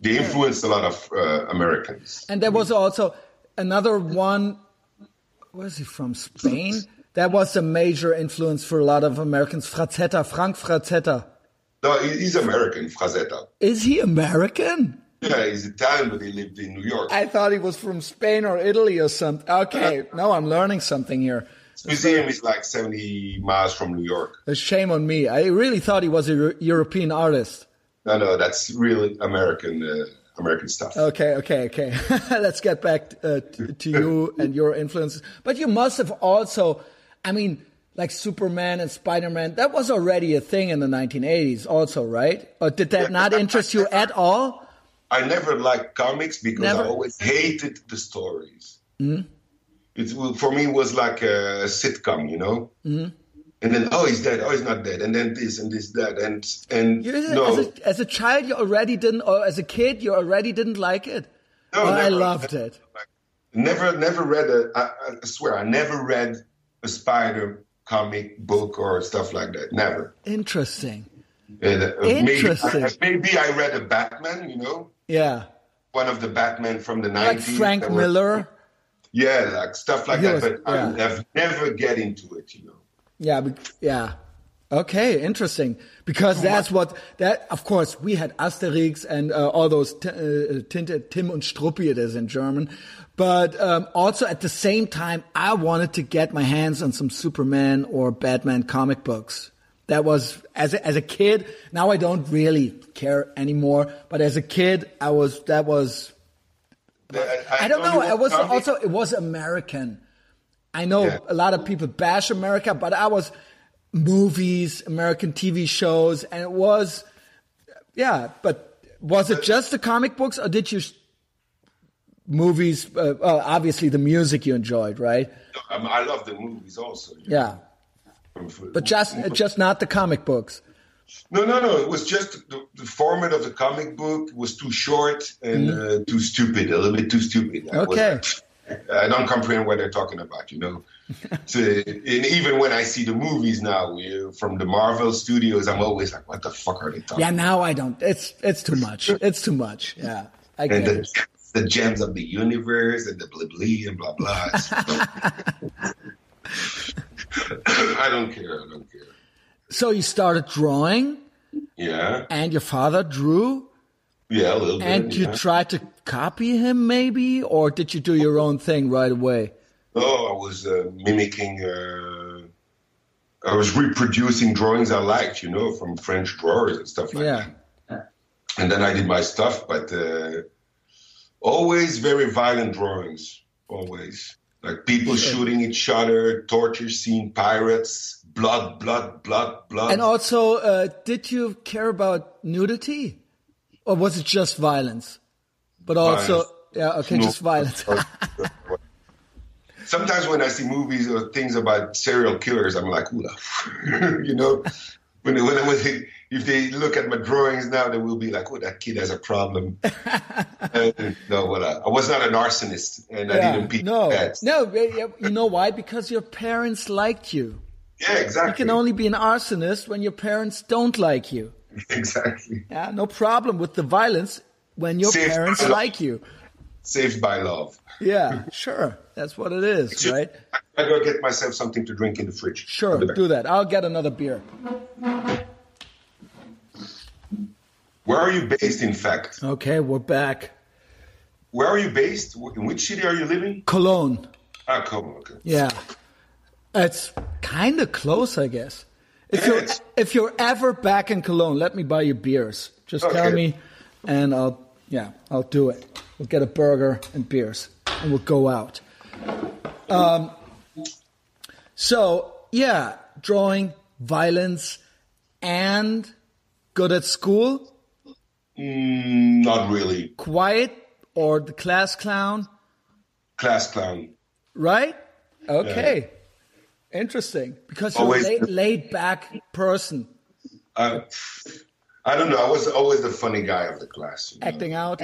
They influenced a lot of uh, Americans.
And there was also another one. Was he from Spain? That was a major influence for a lot of Americans. Frazetta, Frank Frazetta.
No, he's American, Frazetta.
Is he American?
Yeah, he's Italian, but he lived in New York.
I thought he was from Spain or Italy or something. Okay, now I'm learning something here.
His museum is like 70 miles from New York.
A shame on me. I really thought he was a European artist.
No, no, that's really American. Uh, American stuff.
Okay, okay, okay. [LAUGHS] Let's get back uh, to, to you and your influences. But you must have also, I mean, like Superman and Spider Man, that was already a thing in the 1980s, also, right? Or did that not interest you at all?
I never liked comics because never. I always hated the stories.
Mm-hmm.
It for me it was like a sitcom, you know.
Mm-hmm.
And then oh he's dead, oh he's not dead, and then this and this that and and no.
As a, as a child, you already didn't, or as a kid, you already didn't like it.
No, never,
I loved it.
Never, never read a. I, I swear, I never read a spider comic book or stuff like that. Never.
Interesting.
And, uh,
Interesting.
Maybe, maybe I read a Batman, you know.
Yeah.
One of the Batman from the
like
90s.
Frank Miller.
yeah, like stuff like he that. Was, but yeah. I have never get into it, you know.
Yeah, yeah. Okay, interesting. Because that's what that. Of course, we had Asterix and uh, all those t- uh, Tim und Struppi. It is in German, but um, also at the same time, I wanted to get my hands on some Superman or Batman comic books. That was as a, as a kid. Now I don't really care anymore. But as a kid, I was that was. I, I, I don't know. It was also it was American. I know yeah. a lot of people bash America, but I was movies, American TV shows, and it was, yeah. But was it just the comic books, or did you movies? Uh, obviously the music you enjoyed, right?
I love the movies also.
Yeah. But just just not the comic books.
No, no, no. It was just the, the format of the comic book was too short and mm. uh, too stupid, a little bit too stupid.
Okay. [LAUGHS]
I don't comprehend what they're talking about, you know. [LAUGHS] so, and even when I see the movies now from the Marvel Studios, I'm always like, "What the fuck are they talking?"
Yeah, now I don't. It's it's too much. It's too much. Yeah, I
and the, the, gems of the universe and the blah blah and blah blah. [LAUGHS] [LAUGHS] I don't care. I don't care.
So you started drawing.
Yeah.
And your father drew.
Yeah, a little
bit. And you
yeah.
tried to copy him, maybe, or did you do your own thing right away?
Oh, I was uh, mimicking. Uh, I was reproducing drawings I liked, you know, from French drawers and stuff like
yeah.
that. And then I did my stuff, but uh, always very violent drawings. Always. Like people shooting each other, torture scene, pirates, blood, blood, blood, blood.
And also, uh, did you care about nudity? Or was it just violence? But also,
violence.
Yeah, okay, just violence. [LAUGHS]
Sometimes when I see movies or things about serial killers, I'm like, ooh, [LAUGHS] you know, when when, when they, if they look at my drawings now, they will be like, oh, that kid has a problem. [LAUGHS] and, no, well, I, I, was not an arsonist, and yeah, I didn't beat
no, no. You know why? Because your parents liked you.
Yeah, exactly.
You can only be an arsonist when your parents don't like you. [LAUGHS]
Exactly.
Yeah, no problem with the violence when your Saved parents like you.
Saved by love.
Yeah, [LAUGHS] sure. That's what it is, Just, right?
I gotta get myself something to drink in the fridge.
Sure, do that. I'll get another beer.
Where are you based, in fact?
Okay, we're back.
Where are you based? In which city are you living?
Cologne.
Ah, Cologne. Okay.
Yeah, it's kind of close, I guess. If you're if you're ever back in Cologne, let me buy you beers. Just okay. tell me, and I'll yeah I'll do it. We'll get a burger and beers, and we'll go out. Um. So yeah, drawing, violence, and good at school.
Mm, not really.
Quiet or the class clown?
Class clown.
Right? Okay. Yeah. Interesting. Because you're a laid, laid back person.
Uh, I don't know. I was always the funny guy of the class.
You know? Acting out.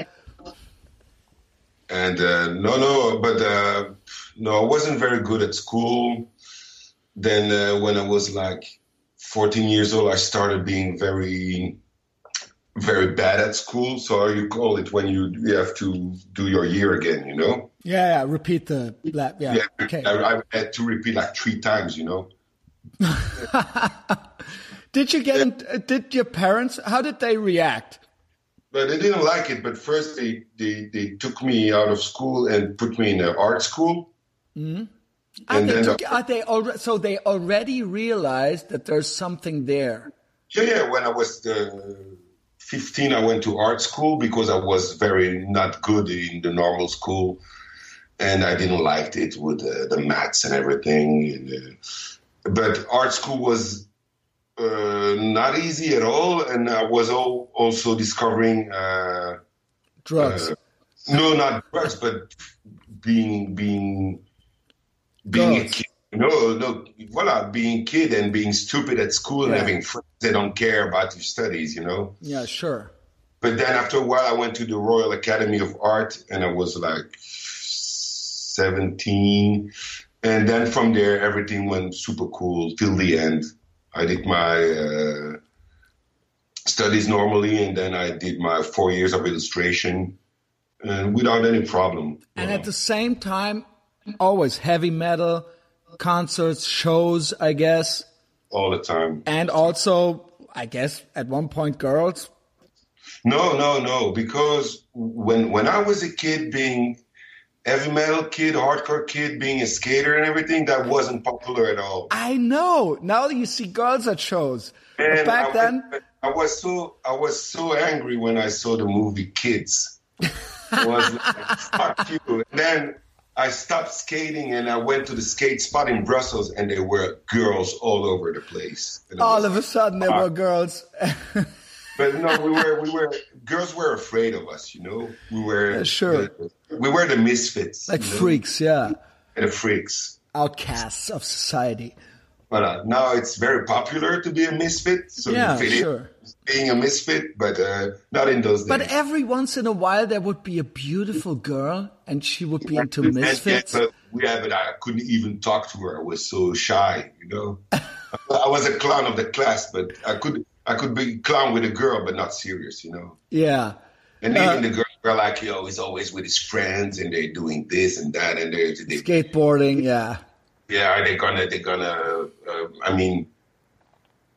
And uh, no, no, but uh, no, I wasn't very good at school. Then uh, when I was like 14 years old, I started being very very bad at school. So you call it when you, you have to do your year again, you know?
Yeah, yeah. repeat the lap. Yeah, yeah okay.
I, I, had to repeat like three times, you know? [LAUGHS]
did you get, in, did your parents, how did they react?
But they didn't like it. But first they, they, they took me out of school and put me in an art school.
Mm-hmm. And they took, are they already, so they already realized that there's something there.
Yeah, yeah. When I was uh, 15, I went to art school because I was very not good in the normal school, and I didn't like it with uh, the maths and everything. And, uh, but art school was uh, not easy at all, and I was all, also discovering uh,
drugs.
Uh, no, not drugs, but being being being a kid no, no, voila, being kid and being stupid at school yeah. and having friends that don't care about your studies, you know?
Yeah, sure.
But then after a while, I went to the Royal Academy of Art and I was like 17. And then from there, everything went super cool till the end. I did my uh, studies normally and then I did my four years of illustration and without any problem.
And at the same time, always heavy metal concerts, shows, I guess.
All the time.
And also, I guess, at one point, girls.
No, no, no. Because when when I was a kid, being heavy metal kid, hardcore kid, being a skater and everything, that wasn't popular at all.
I know. Now you see girls at shows. And back I, then,
I was so I was so angry when I saw the movie Kids. I was like, [LAUGHS] fuck you. And then I stopped skating and I went to the skate spot in Brussels, and there were girls all over the place.
All of a sudden, there were girls. [LAUGHS]
but no, we were we were girls were afraid of us. You know, we were
yeah, sure.
The, we were the misfits,
like freaks. Know?
Yeah, the freaks,
outcasts of society.
But uh, now it's very popular to be a misfit. So
yeah, sure
being a misfit, but uh, not in those days.
But every once in a while, there would be a beautiful girl, and she would be into misfits.
Yeah, but, yeah, but I couldn't even talk to her. I was so shy, you know. I was a clown of the class, but I could I could be clown with a girl, but not serious, you know.
Yeah.
And even uh, the girls were like, yo, he's always with his friends, and they're doing this and that, and they're they,
skateboarding. Yeah.
Yeah, are they gonna? They're gonna. Uh, I mean,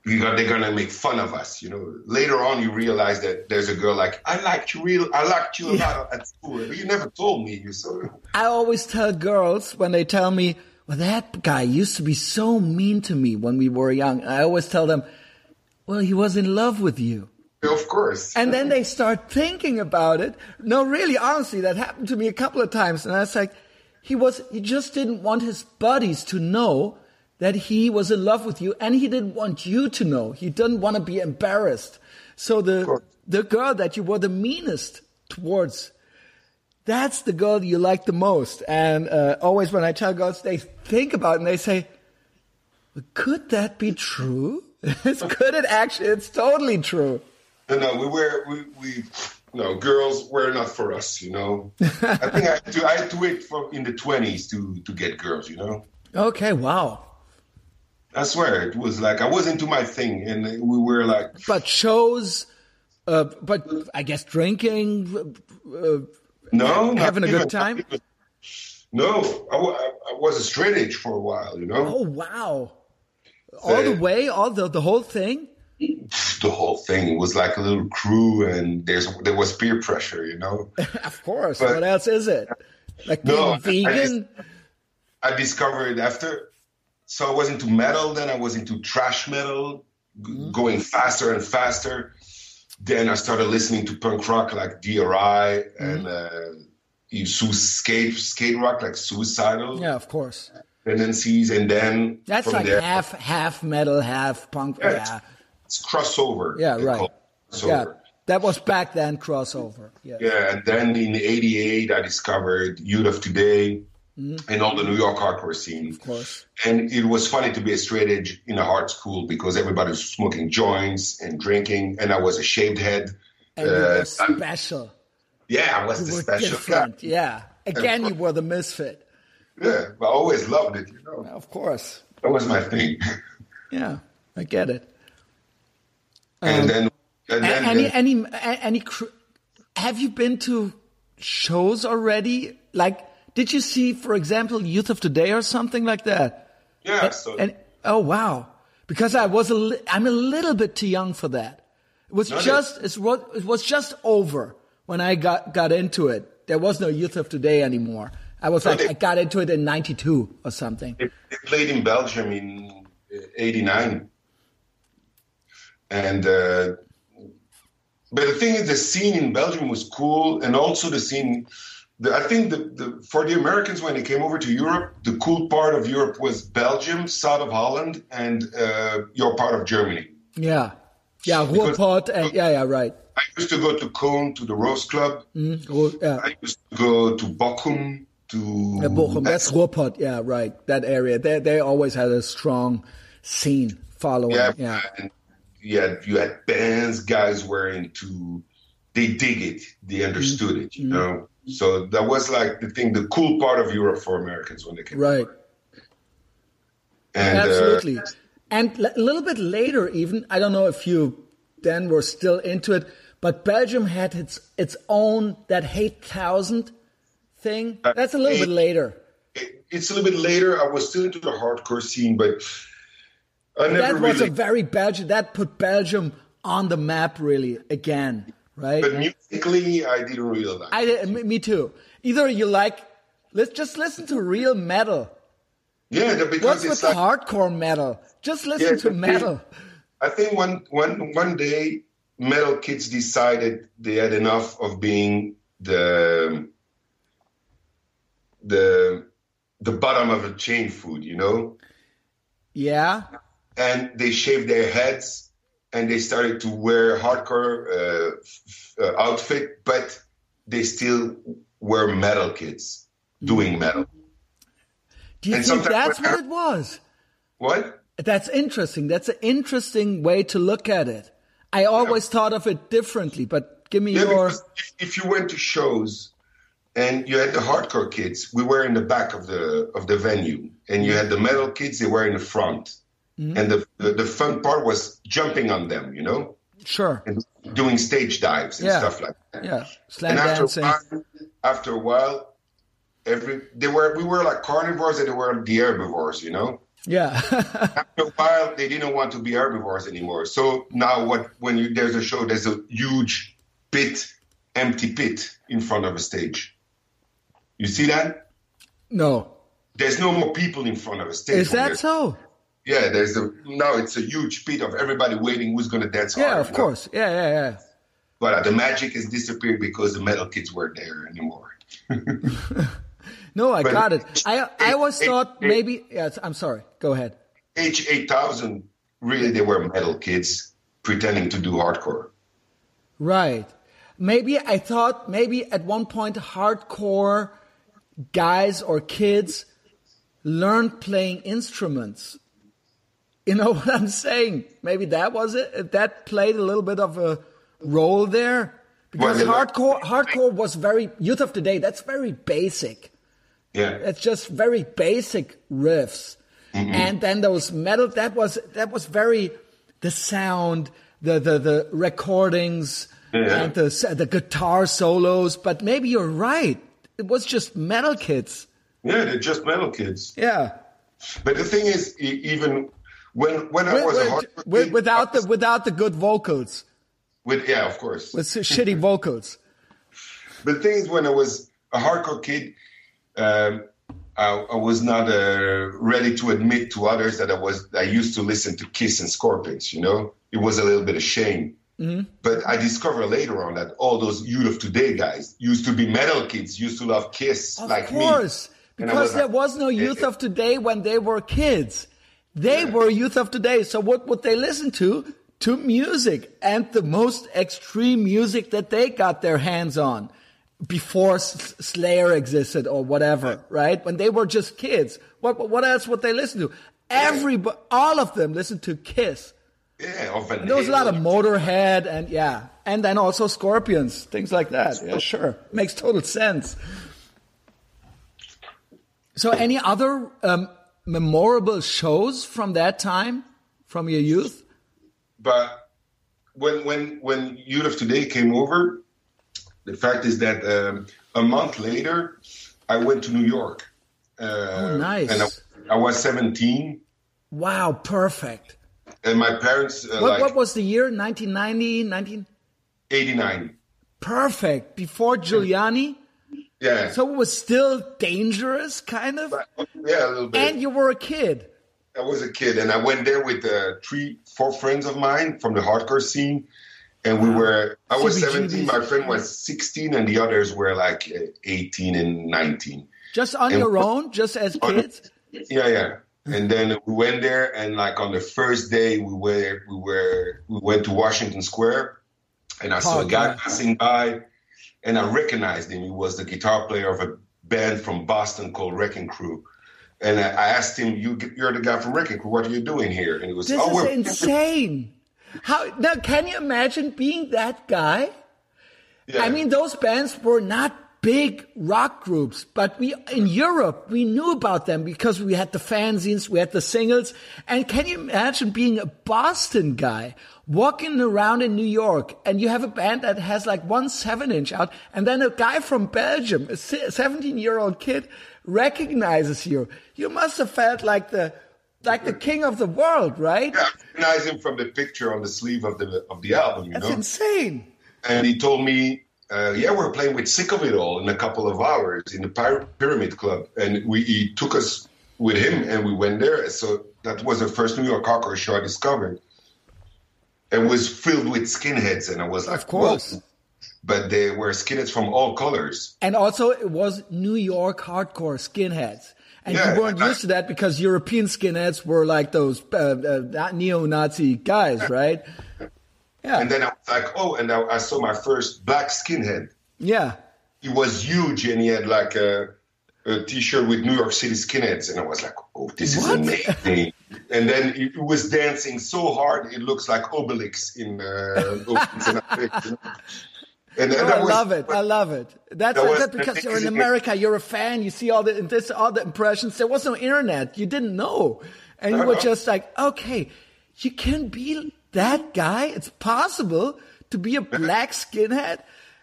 got, they're gonna make fun of us. You know, later on you realize that there's a girl like I liked you real, I liked you a yeah. lot at school, but you never told me. You so.
I always tell girls when they tell me, "Well, that guy used to be so mean to me when we were young." I always tell them, "Well, he was in love with you."
Of course.
And then they start thinking about it. No, really, honestly, that happened to me a couple of times, and I was like, he was, he just didn't want his buddies to know that he was in love with you and he didn't want you to know. He didn't want to be embarrassed. So the, the girl that you were the meanest towards that's the girl you like the most. And uh, always when I tell girls, they think about it and they say, could that be true? [LAUGHS] could it actually? It's totally true.
No, no, we were we we no girls were not for us. You know, [LAUGHS] I think I had to, I had to wait for in the twenties to to get girls. You know.
Okay. Wow.
I swear it was like I was into my thing, and we were like.
But shows, uh, but I guess drinking. Uh,
no,
having a good time.
No, I, I, was a straight edge for a while. You know.
Oh wow! All the way, all the the whole thing.
The whole thing was like a little crew, and there's there was peer pressure. You know. [LAUGHS]
of course. But, what else is it? Like being no, vegan.
I, I discovered after so I was into metal, then I was into thrash metal, mm-hmm. going faster and faster. Then I started listening to punk rock like DRI mm-hmm. and uh, you skate skate rock like Suicidal.
Yeah, of course.
Tendencies, and then
that's like there, half half metal, half punk. Yeah,
yeah. It's, crossover.
Yeah, right. Crossover. Yeah, that was back then crossover. Yeah.
Yeah, and then in '88 I discovered Youth of Today mm-hmm. and all the New York hardcore scene.
Of course.
And it was funny to be a straight edge in a hard school because everybody was smoking joints and drinking, and I was a shaved head.
And uh, you were special.
Yeah, I was
you
the
were
special
different. guy. Yeah. Again, and, you were the misfit.
Yeah, but I always loved it, you know.
Of course.
That was my thing. [LAUGHS]
yeah, I get it.
And um, then, and then,
any, any, any, have you been to shows already? Like, did you see, for example, Youth of Today or something like that?
Yeah. And, so.
and oh wow, because I was a I'm a little bit too young for that. It was just it was just over when I got got into it. There was no Youth of Today anymore. I was like, they, I got into it in '92 or something.
They, they played in Belgium in '89, and uh, but the thing is, the scene in Belgium was cool, and also the scene the, I think the, the, for the Americans when they came over to Europe, the cool part of Europe was Belgium, south of Holland, and uh, your part of Germany.
Yeah, yeah, Ruhrpott, and yeah, yeah, right.
I used to go to Cologne to the Rose Club.
Mm, yeah.
I used to go to Bochum to
yeah, Bochum. That's Ruhrpott. Yeah, right. That area. They they always had a strong scene following. Yeah, yeah.
And you had you had bands, guys were into. They dig it. They understood mm, it. You mm. know so that was like the thing, the cool part of Europe for Americans when they came.
Right. And, uh, Absolutely. Uh, and a little bit later, even I don't know if you then were still into it, but Belgium had its its own that hate thousand thing. Uh, That's a little it, bit later.
It, it's a little bit later. I was still into the hardcore scene, but.
That was
really...
a very Belgium. That put Belgium on the map really again right?
But musically, I didn't really like.
I me too. Either you like, let's just listen to real metal.
Yeah, because
what's
with
like, hardcore metal? Just listen yeah, to metal.
I think one one one day, metal kids decided they had enough of being the the the bottom of a chain food, you know.
Yeah.
And they shaved their heads and they started to wear hardcore uh, uh, outfit, but they still were metal kids doing mm-hmm. metal.
Do you and think that's what it was?
What?
That's interesting. That's an interesting way to look at it. I always yeah. thought of it differently, but give me yeah, your.
If you went to shows and you had the hardcore kids, we were in the back of the of the venue, and you had the metal kids, they were in the front. Mm-hmm. And the, the, the fun part was jumping on them, you know,
sure,
and doing stage dives and
yeah.
stuff like that.
Yeah, slam
and after
dancing.
A while, after a while, every they were we were like carnivores and they were the herbivores, you know.
Yeah. [LAUGHS]
after a while, they didn't want to be herbivores anymore. So now, what when you there's a show, there's a huge pit, empty pit in front of a stage. You see that?
No.
There's no more people in front of a stage.
Is that so?
Yeah, there's a now it's a huge pit of everybody waiting who's going to dance.
Yeah, of course. Yeah, yeah, yeah.
But uh, the magic has disappeared because the metal kids weren't there anymore. [LAUGHS]
no, I but got it. I I always thought maybe. Yes, I'm sorry. Go ahead.
H eight thousand. Really, they were metal kids pretending to do hardcore.
Right. maybe I thought maybe at one point hardcore guys or kids learned playing instruments. You know [LAUGHS] what I'm saying? Maybe that was it. That played a little bit of a role there because
Well,
hardcore hardcore was very youth of today. That's very basic.
Yeah.
It's just very basic riffs,
Mm-hmm.
and then those metal. That was that was very the sound, the the the recordings,
Yeah.
and the the guitar solos. But maybe you're right. It was just metal kids.
Yeah, they're just metal kids.
Yeah,
But the thing is, even when when I was
with-
hardcore
with- without the without the good vocals,
with yeah, of course.
with shitty vocals.
But the thing is, when I was a hardcore kid, um, I, I was not uh, ready to admit to others that I was. I used to listen to Kiss and Scorpions. You know, it was a little bit of shame.
Mm-hmm.
But I discovered later on that all those youth of today guys used to be metal kids, used to love Kiss
Of
like
course,
me. And I
because
was
there
like,
was no youth of today when they were kids. They were youth of today. So what would they listen to? To music and the most extreme music that they got their hands on before S- Slayer existed or whatever, right? When they were just kids. What, what else would they listen to? Every, all of them listened to Kiss.
yeah, of Van
And there was a lot of Motorhead and yeah, and then also Scorpions, things like that. Yeah, sure, makes total sense. So, any other um, memorable shows from that time, from your youth?
but when when when youth of today came over, the fact is that um, a month later, I went to New York. Uh,
Oh, nice.
And I, I was 17,
Wow, perfect.
and my parents uh,
What,
like
what was the year? 1990, 19?
89.
Perfect. Before Giuliani,
Yeah.
so it was still dangerous, kind of.
yeah, a little bit.
And you were a kid.
I was a kid, and I went there with uh, three, four friends of mine from the hardcore scene, and we were. I was
CBGBs.
17, my friend was 16, and the others were like uh, 18 and 19.
Just on
And-
your own, just as kids.
Yeah, yeah. And then we went there, and like on the first day, we were we were we went to Washington Square, and I saw
Oh,
a guy passing by, and I recognized him. He was the guitar player of a band from Boston called Wrecking Crew. And I asked him, "You you're the guy from Wrecking Crew. What are you doing here?" And he was,
This
"Oh,
is insane. How now? Can you imagine being that guy?
Yeah.
I mean, those bands were not big rock groups, but we in Europe we knew about them because we had the fanzines, we had the singles. And can you imagine being a Boston guy walking around in New York and you have a band that has like one seven inch out, and then a guy from Belgium, a seventeen year old kid, recognizes you? You must have felt like the like the king of the world, right?
Yeah, I recognized him from the picture on the sleeve of the of the album. You
That's
know,
insane.
and he told me, uh, "Yeah, we're playing with Sick of It All in a couple of hours in the Py- Pyramid Club." And we he took us with him, and we went there. So that was the first New York hardcore show I discovered. It was filled with skinheads, and I was like,
Of course.
"Whoa." But they were skinheads from all colors.
And also, it was New York hardcore skinheads. And
Yeah,
you weren't
I-
used to that because European skinheads were like those uh, uh, neo-Nazi guys, right? Yeah,
And then I was like, "Oh!" And I, I saw my first black skinhead.
yeah.
he was huge and he had like a, a t-shirt with New York City skinheads and I was like, oh, this
What?
is amazing. and then he was dancing so hard it looks like Obelix in uh, [LAUGHS] and Obelix, you know? And,
Oh, I
was-
love it. I love it. That's,
that was
because you're in. America. You're a fan. You see all the this, all the impressions. There was no internet. You didn't know, and you were just like, okay, you can be that guy. It's possible to be a [LAUGHS] black skinhead.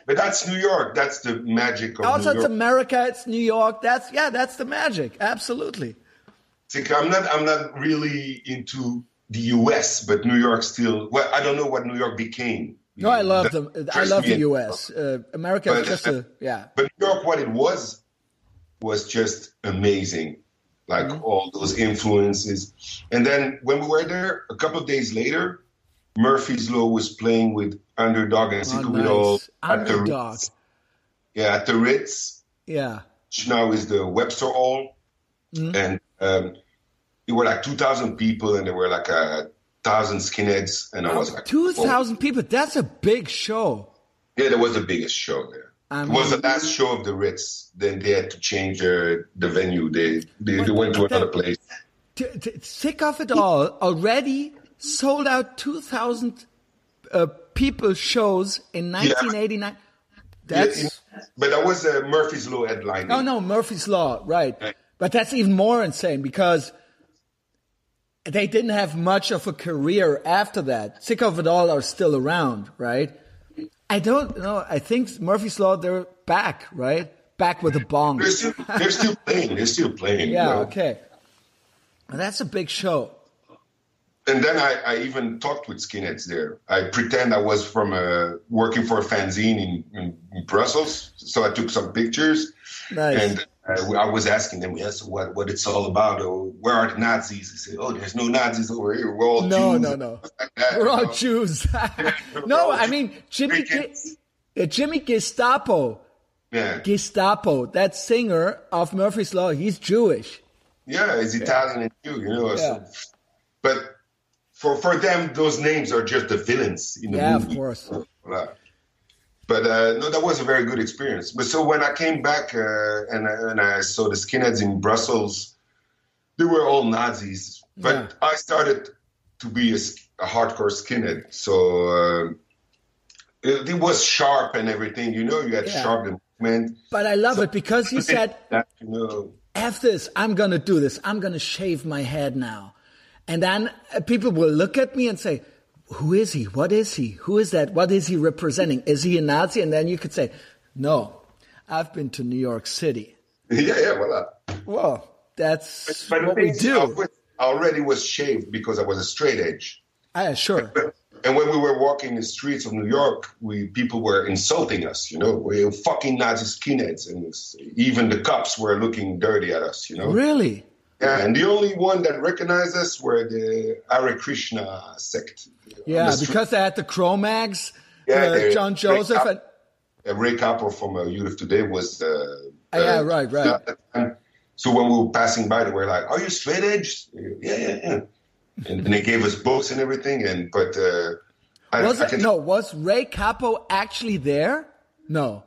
But that's New York. That's the magic of
Also,
New
it's America. It's New York. That's yeah. That's the magic. Absolutely.
See, I'm not. I'm not really into the U.S., but New York still. Well, I don't know what New York became.
No, I love them. I love the U.S. Uh, America
But-
just a yeah.
But New York, what it was, was just amazing. Like
Mm-hmm.
all those influences. And then when we were there, a couple of days later, Murphy's Law was playing with Underdog and
Oh,
Secret All
nice.
at the Ritz. Yeah, at the Ritz,
Yeah.
which now is the Webster Hall.
Mm-hmm.
And um, there were like 2,000 people and there were like a thousand skinheads. And I was like,
Two
oh,
thousand people. That's a big show.
Yeah, that was the biggest show there. it was the last show of the Ritz. Then they had to change uh, the venue. They they, they went to another place.
T- t- sick of it all. Already sold out 2,000 uh, people shows in 1989. That's.
Yeah, in, but that was uh, Murphy's Law headline.
Oh no, Murphy's Law, right? But that's even more insane because they didn't have much of a career after that. Sick of it all are still around, right? I don't know. I think Murphy's Law they're back, right? Back with a bong.
They're still, they're still playing. They're still playing. [LAUGHS]
Yeah. You know? Okay. Well, that's a big show.
And then I, I, even talked with skinheads there. I pretend I was from a, working for a fanzine in, in, in Brussels, so I took some pictures.
Nice.
And uh, I was asking them, yes, what what it's all about, or where are the Nazis? They said, oh, there's no Nazis over here. We're all
no,
Jews.
no, no, like that, We're all know? Jews. [LAUGHS] no, all I mean Jimmy G- Jimmy Gestapo.
Yeah.
Gestapo, that singer of Murphy's Law, he's Jewish.
Yeah, he's Italian and Jew, you know. Yeah. So, but for for them, those names are just the villains in the
yeah,
movie.
of course.
But uh, no, that was a very good experience. But so when I came back uh, and, and I saw the skinheads in Brussels, they were all Nazis. But yeah. I started to be a, a hardcore skinhead, so uh, it, it, was sharp and everything. You know, you had yeah. sharp movement.
But I love so, it because you said,
that, you know,
"F this, I'm gonna do this. I'm gonna shave my head now." And then uh, people will look at me and say, who is he? What is he? Who is that? What is he representing? Is he a Nazi? And then you could say, no, I've been to New York City. [LAUGHS]
yeah, yeah, voila.
Well, that's
but, but
what we do.
I already was shaved because I was a straight edge.
Ah, sure. [LAUGHS]
And when we were walking the streets of New York, we people were insulting us. You know, we were fucking Nazi skinheads, and even the cops were looking dirty at us. You know,
really.
Yeah, and the only one that recognized us were the Hare Krishna sect.
Yeah, the because they had the Cro-Mags, yeah, uh, John Joseph, Ray,
and Ray Cappo from uh, Youth Today was. Uh,
yeah, right, right.
So when we were passing by, they were like, "Are you straight edge?" Yeah, yeah, yeah. And, and, they gave us books and everything. And but uh,
I, was I can, no? Was Ray Cappo actually there? No.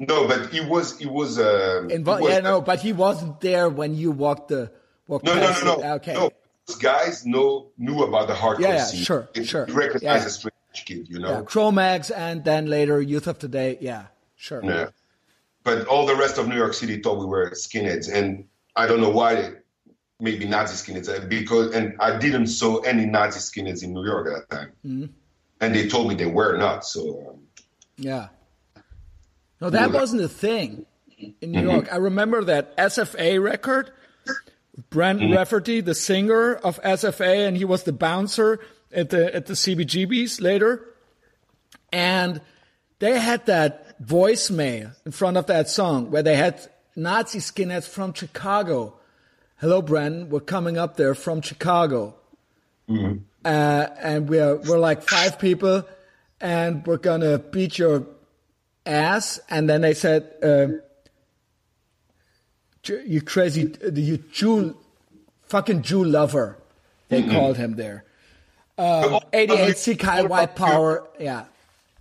No, but he was. He was. Uh,
Invo-
he was
yeah, no, but he wasn't there when you walked the well,
no, no, no, no.
Okay.
No, those guys know knew about the hardcore
yeah, yeah,
scene.
Sure, it sure.
Recognize
yeah.
a strange kid, you know.
Yeah, Cro-Mags and then later Youth of Today. Yeah, sure.
Yeah. But all the rest of New York City thought we were skinheads, and I don't know why. Maybe Nazi skinheads, uh, because and I didn't saw any Nazi skinheads in New York at that time,
mm-hmm.
and they told me they were not. So. Um,
yeah. No, that wasn't a thing in New mm-hmm. York. I remember that SFA record Brent mm-hmm. Rafferty, the singer of SFA, and he was the bouncer at the at the CBGBs later. And they had that voicemail in front of that song where they had Nazi skinheads from Chicago. Hello, Brent. We're coming up there from Chicago.
Mm-hmm.
Uh, and we're we're like five people, and we're gonna beat your ass. And then they said. Uh, you crazy, you Jew, fucking Jew lover. They mm-hmm. called him there. Um, 88 CKY White Power, yeah.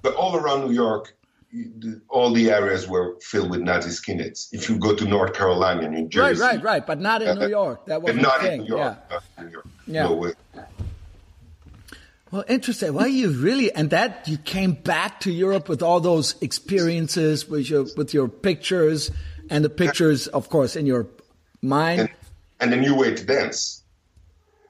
But all around New York, all the areas were filled with Nazi skinheads. If you go to North Carolina, New Jersey,
right, right, right, but not in uh, New York. That was
not
thing.
in New York.
Yeah.
In New York.
yeah.
No way.
Well, interesting. Well, you really and that you came back to Europe with all those experiences with your with your pictures and the pictures, of course, in your mind.
And, and a new way to dance.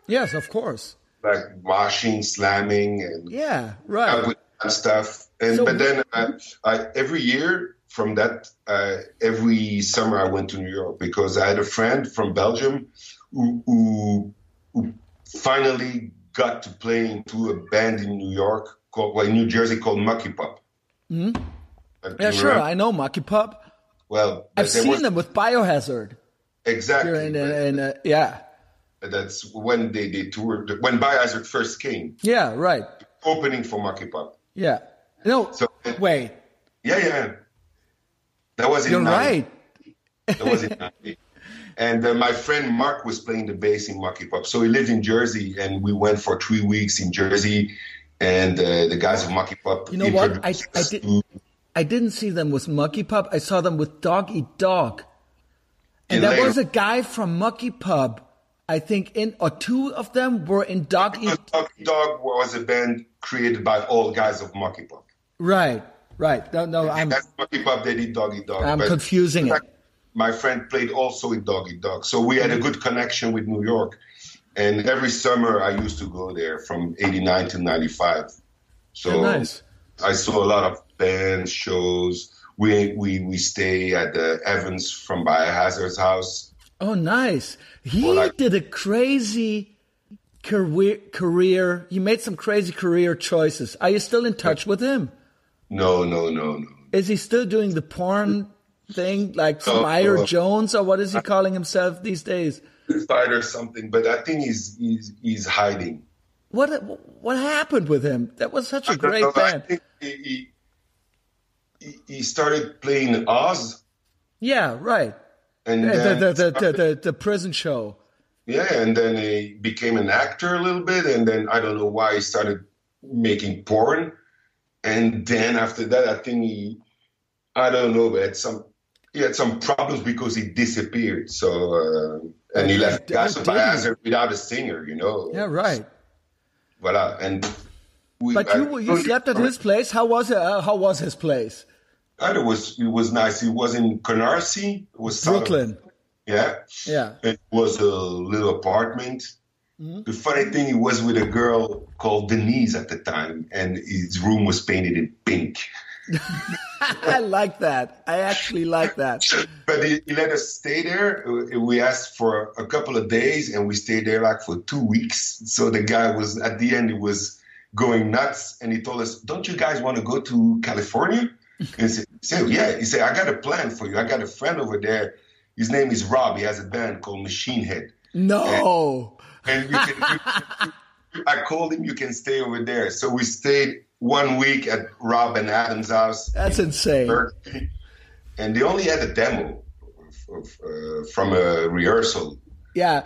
Yes, of course.
Like washing, slamming, and
yeah, right,
and stuff. And so, but then uh, I, every year from that, uh, every summer I went to New York because I had a friend from Belgium who, who, who finally got to play into a band in New York called, well, in New Jersey called Mucky Pup.
Mm-hmm. Yeah, sure, I know Mucky Pup.
Well,
I've seen was, them with Biohazard.
Exactly.
In, in, in, uh, yeah.
That's when they, they toured, when Biohazard first came.
Yeah, right.
Opening for Mucky Pup.
Yeah. No, so, wait.
Yeah, yeah. That was in
You're 90. right.
That was in 90. [LAUGHS] And uh, my friend Mark was playing the bass in Mucky Pup. So he lived in Jersey, and we went for three weeks in Jersey. And uh, the guys of Mucky Pup.
You know what? I, I did. I didn't see them with Mucky Pup. I saw them with Dog Eat Dog. And there
later-
was a guy from Mucky Pup, I think, in or two of them were in Dog Eat.
Doggy Dog was a band created by all guys of Monkey Pub.
Right, right. No, no, I'm
That's Monkey Pub. They did Doggy Dog.
I'm confusing it.
my friend played also with Doggy Dog. So we had a good connection with New York. And every summer I used to go there from 89 to 95. So
nice.
I saw a lot of bands, shows. We, we, we stay at the Evans from Biohazard's house.
Oh, nice. He
like-
did a crazy career. Career. He made some crazy career choices. Are you still in touch with him?
No, no, no, no.
Is he still doing the porn thing, like uh,
No,
Spire
no.
Uh, Jones, or what is he calling himself these days?
Or something, but I think he's, he's, he's hiding.
What what happened with him? That was such a great
know, I
band.
think he, he, he started playing Oz.
Yeah, right.
And
The the the, the,
started-
the, the prison show.
Yeah, and then he became an actor a little bit, and then I don't know why he started making porn, and then after that, I think he, I don't know, but had some he had some problems because he disappeared. So uh, and he left Gas of? Hazard without a singer, you know.
Yeah, right.
Voila, and we.
But
I-
you you slept at his place. How was it? Uh, how was his place?
I thought it was it was nice. It was in Canarsie. It was south of-
Brooklyn.
yeah.
Yeah.
It was a little apartment.
Mm-hmm.
The funny thing, he was with a girl called Denise at the time, and his room was painted in pink. [LAUGHS] [LAUGHS]
I like that. I actually like that.
But he, he let us stay there. We asked for a couple of days, and we stayed there like for two weeks. So the guy was at the end, he was going nuts, and he told us, "Don't you guys want to go to California?" And he said, said, "Yeah." He said, "I got a plan for you. I got a friend over there. His name is Rob. He has a band called Machine Head."
No.
and you can, you- I called him. You can stay over there. So we stayed one week at Rob and Adam's house,
That's insane.
Berkeley, and they only had a demo of, of, uh, from a rehearsal,
Yeah.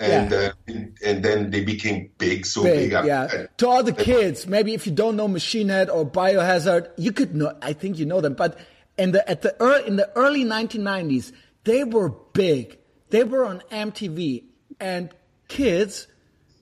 and
Yeah.
uh, and, and then they became big, so
Big,
big. I-
yeah.
I-
To all the kids, maybe if you don't know Machine Head or Biohazard, you could know. I think you know them, but in the at the early, in the early 1990s, they were big. They were on MTV, and kids.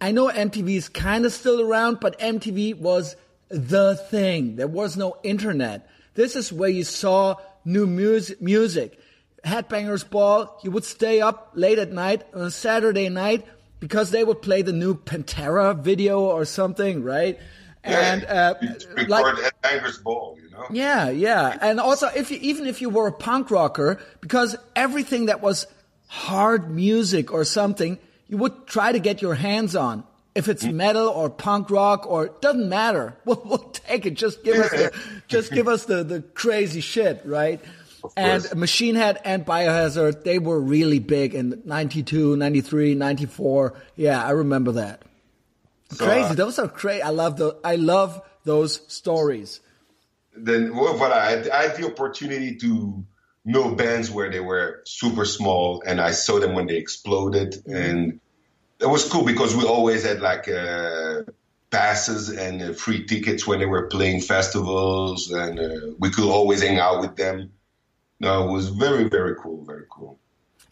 I know MTV is kind of still around, but MTV was the thing. There was no internet. This is where you saw new music. Music. Headbangers Ball. You would stay up late at night on a Saturday night because they would play the new Pantera video or something, right? And uh,
record
like
Headbangers Ball, you know.
yeah, yeah. And also, if you, even if you were a punk rocker, because everything that was hard music or something, you would try to get your hands on. If it's metal or punk rock or doesn't matter, [LAUGHS] we'll, we'll take it. Just give us the, [LAUGHS] just give us the, the crazy shit, right? And. Machine Head and Biohazard, they were really big in 92, 93, 94. Yeah, I remember that.
So,
crazy.
uh,
Those are crazy. I love the, I love those stories.
then well, voilà, I, had, I had the opportunity to know bands where they were super small, and I saw them when they exploded, and it was cool because we always had like uh, passes and uh, free tickets when they were playing festivals, and uh, we could always hang out with them. No, it was very, very cool, very cool.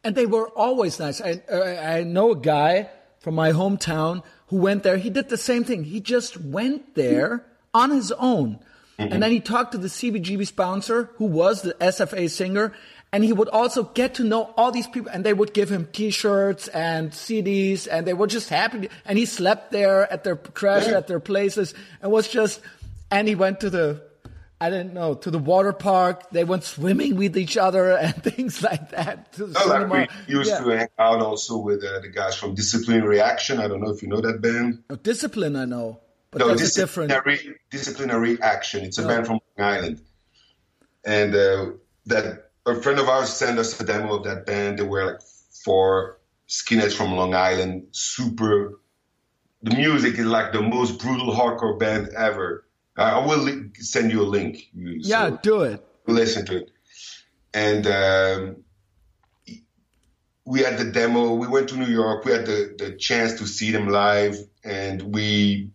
And they were always nice. I, I I know a guy from my hometown who went there. He did the same thing. He just went there on his own. And then he talked to the CBGB sponsor, who was the SFA singer, and he would also get to know all these people, and they would give him T-shirts and CDs, and they were just happy. And he slept there at their
crash
at their places, and was just. And he went to the, I don't know, to the water park. They went swimming with each other [LAUGHS] and things like that. To
No, like we used
Yeah.
to hang out also with uh, the guys from Disciplinary Action. I don't know if you know that band.
Oh, discipline, I know, but
No,
that's a different.
disciplinary, disciplinary action. It's a band from Long Island, and uh, that a friend of ours sent us a demo of that band. They were like four skinheads from Long Island, super. The music is like the most brutal hardcore band ever. I will li- send you a link. You-
Yeah,
so
do it.
listen to it. And um, we had the demo. We went to New York. We had the, the chance to see them live, and we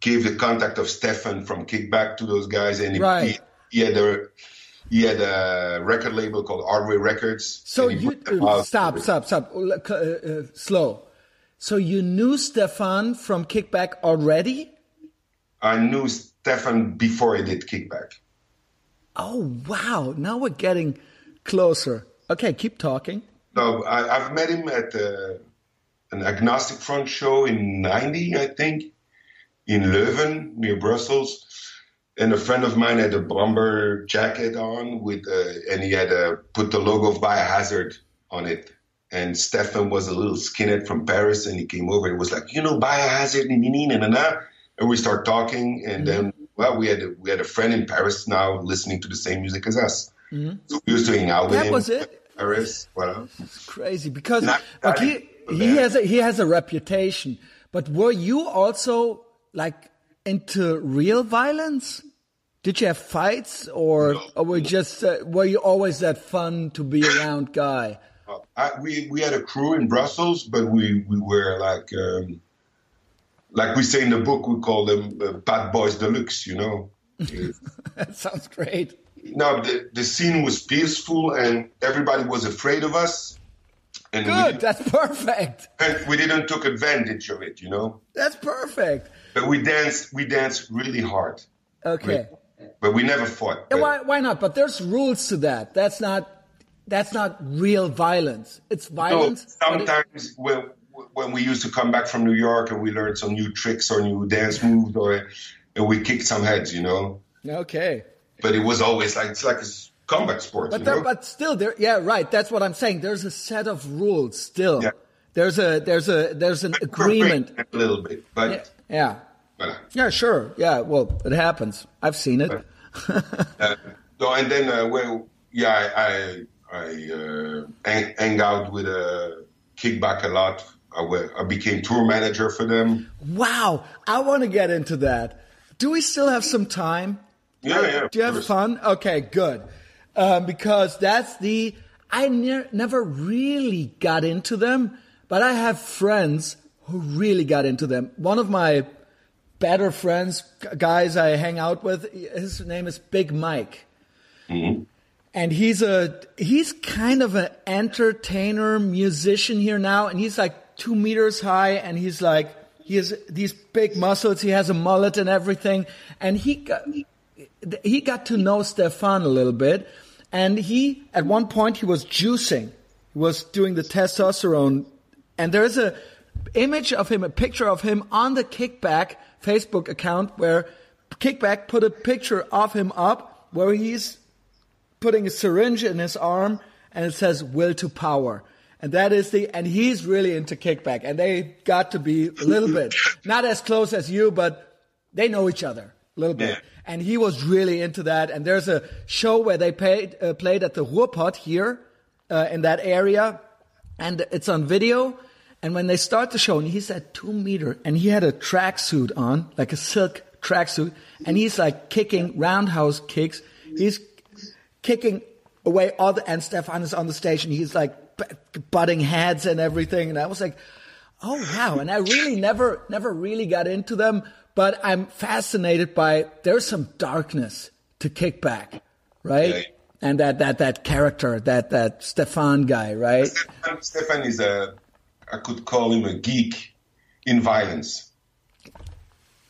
gave the contact of Stefan from Kickback to those guys, and
Right.
he, he had a he had a record label called Hardway Records.
So you uh, stop, stop, stop. Uh, uh, slow. So you knew Stefan from Kickback already?
I knew Stefan before I did Kickback.
Oh wow! Now we're getting closer. Okay, keep talking.
No, I, I've met him at uh, an Agnostic Front show in '90, I think, in Leuven near Brussels. And a friend of mine had a bomber jacket on with, uh, and he had uh, put the logo of Biohazard on it. And Stefan was a little skinhead from Paris, and he came over and was like, you know, Biohazard, and, and, we start talking, and then well, we had a, we had a friend in Paris now listening to the same music as us. So we used to hang out with
That
him.
was it?
Paris, voilà.
Crazy because like he he has a, he has a reputation. But were you also like into real violence? Did you have fights, or, or were you just uh, were you always that fun to be around guy?
Uh, I, we we had a crew in Brussels, but we we were like um, like we say in the book, we call them uh, bad boys deluxe. You know. [LAUGHS]
that sounds great.
no, the the scene was peaceful, and everybody was afraid of us, and
Good. That's perfect.
and [LAUGHS] we didn't took advantage of it. You know.
That's perfect.
But we danced we danced really hard,
Okay.
but we never fought. But-
why why not? But there's rules to that. That's not that's not real violence. It's
No,
violence. it-
sometimes when when we used to come back from New York and we learned some new tricks or new dance moves or and we kicked some heads, you know.
okay.
But it was always like it's like a combat sport,
But
you
there,
know.
but still there yeah, right. That's what I'm saying. There's a set of rules still.
Yeah.
There's a there's a there's an agreement.
a little bit, but
Yeah. Yeah. Yeah, sure. Yeah, well, it happens. I've seen it. [LAUGHS]
Uh, so and then uh, well, yeah, I I, I uh, hang, hang out with uh, kickback a lot. I, I became tour manager for them.
Wow, I want to get into that. Do we still have some time?
Yeah, yeah.
Do you have
course.
fun? Okay, good. Um, because that's the I ne- never really got into them, but I have friends who really got into them. One of my better friends, guys I hang out with, his name is Big Mike. Mm-hmm. And he's a he's kind of an entertainer musician here now, and he's like two meters high, and he's like he has these big muscles. He has a mullet and everything, and he got he got to know Stefan a little bit, and he at one point he was juicing, he was doing the testosterone, and there's a image of him, a picture of him on the Kickback Facebook account where Kickback put a picture of him up where he's putting a syringe in his arm and it says will to power. And that is the, and he's really into kickback and they got to be a little bit, [LAUGHS] not as close as you, but they know each other a little bit.
Yeah.
And he was really into that. And there's a show where they paid, uh, played at the Ruhrpott here, uh, in that area. And it's on video. And when they start the show, and he's at two meter, and he had a tracksuit on, like a silk tracksuit, and he's like kicking roundhouse kicks. He's kicking away all the, and Stefan is on the stage, and he's like butting heads and everything. And I was like, oh wow. And I really never, never really got into them, but I'm fascinated by, there's some darkness to kickback, right?
Yeah.
And that, that, that character, that, that Stefan guy, right?
Stefan, Stefan is a, I could call him a geek in violence,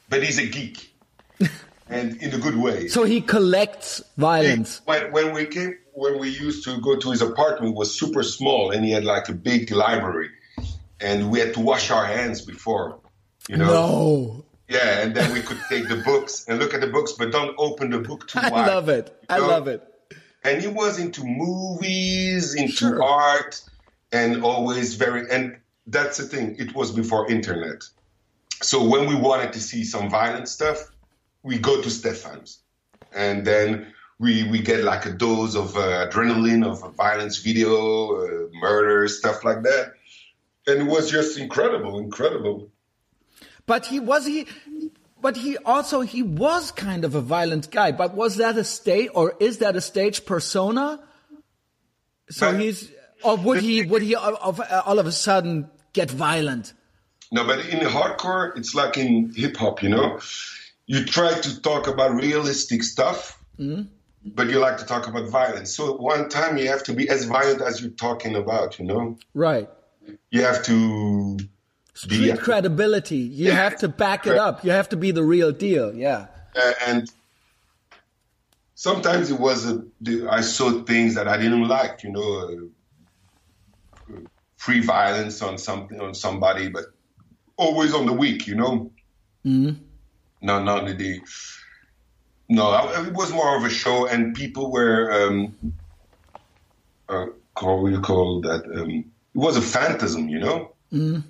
but he's a geek, [LAUGHS] and in a good way.
So he collects violence.
When, when we came, when we used to go to his apartment, it was super small, and he had like a big library, and we had to wash our hands before, you know.
No.
Yeah, and then we could take the books and look at the books, but don't open the book too [LAUGHS] wide.
I love it. I
you know?
love it.
and he was into movies, into
Sure.
art, and always very. And that's the thing; it was before internet. So when we wanted to see some violent stuff, we go to Stefan's, and then we we get like a dose of uh, adrenaline of a violence video, uh, murder, stuff like that, and it was just incredible, incredible.
But he was he, but he also he was kind of a violent guy. But was that a stage or is that a stage persona? So
But-
he's or would he would he all of, all of a sudden get violent?
No, but in hardcore, it's like in hip hop, you know. You try to talk about realistic stuff, but you like to talk about violence. So one time you have to be as violent as you're talking about, you know?
Right.
You have to
street be, credibility. You yeah, have to back it up. You have to be the real deal. Yeah.
Uh, and sometimes it was a, I saw things that I didn't like, you know, uh, free violence on something on somebody, but always on the weak, you know. Mm-hmm. No, no, the day. No, it was more of a show, and people were, um, uh, how you call that? Um, it was a phantasm, you know. Mm.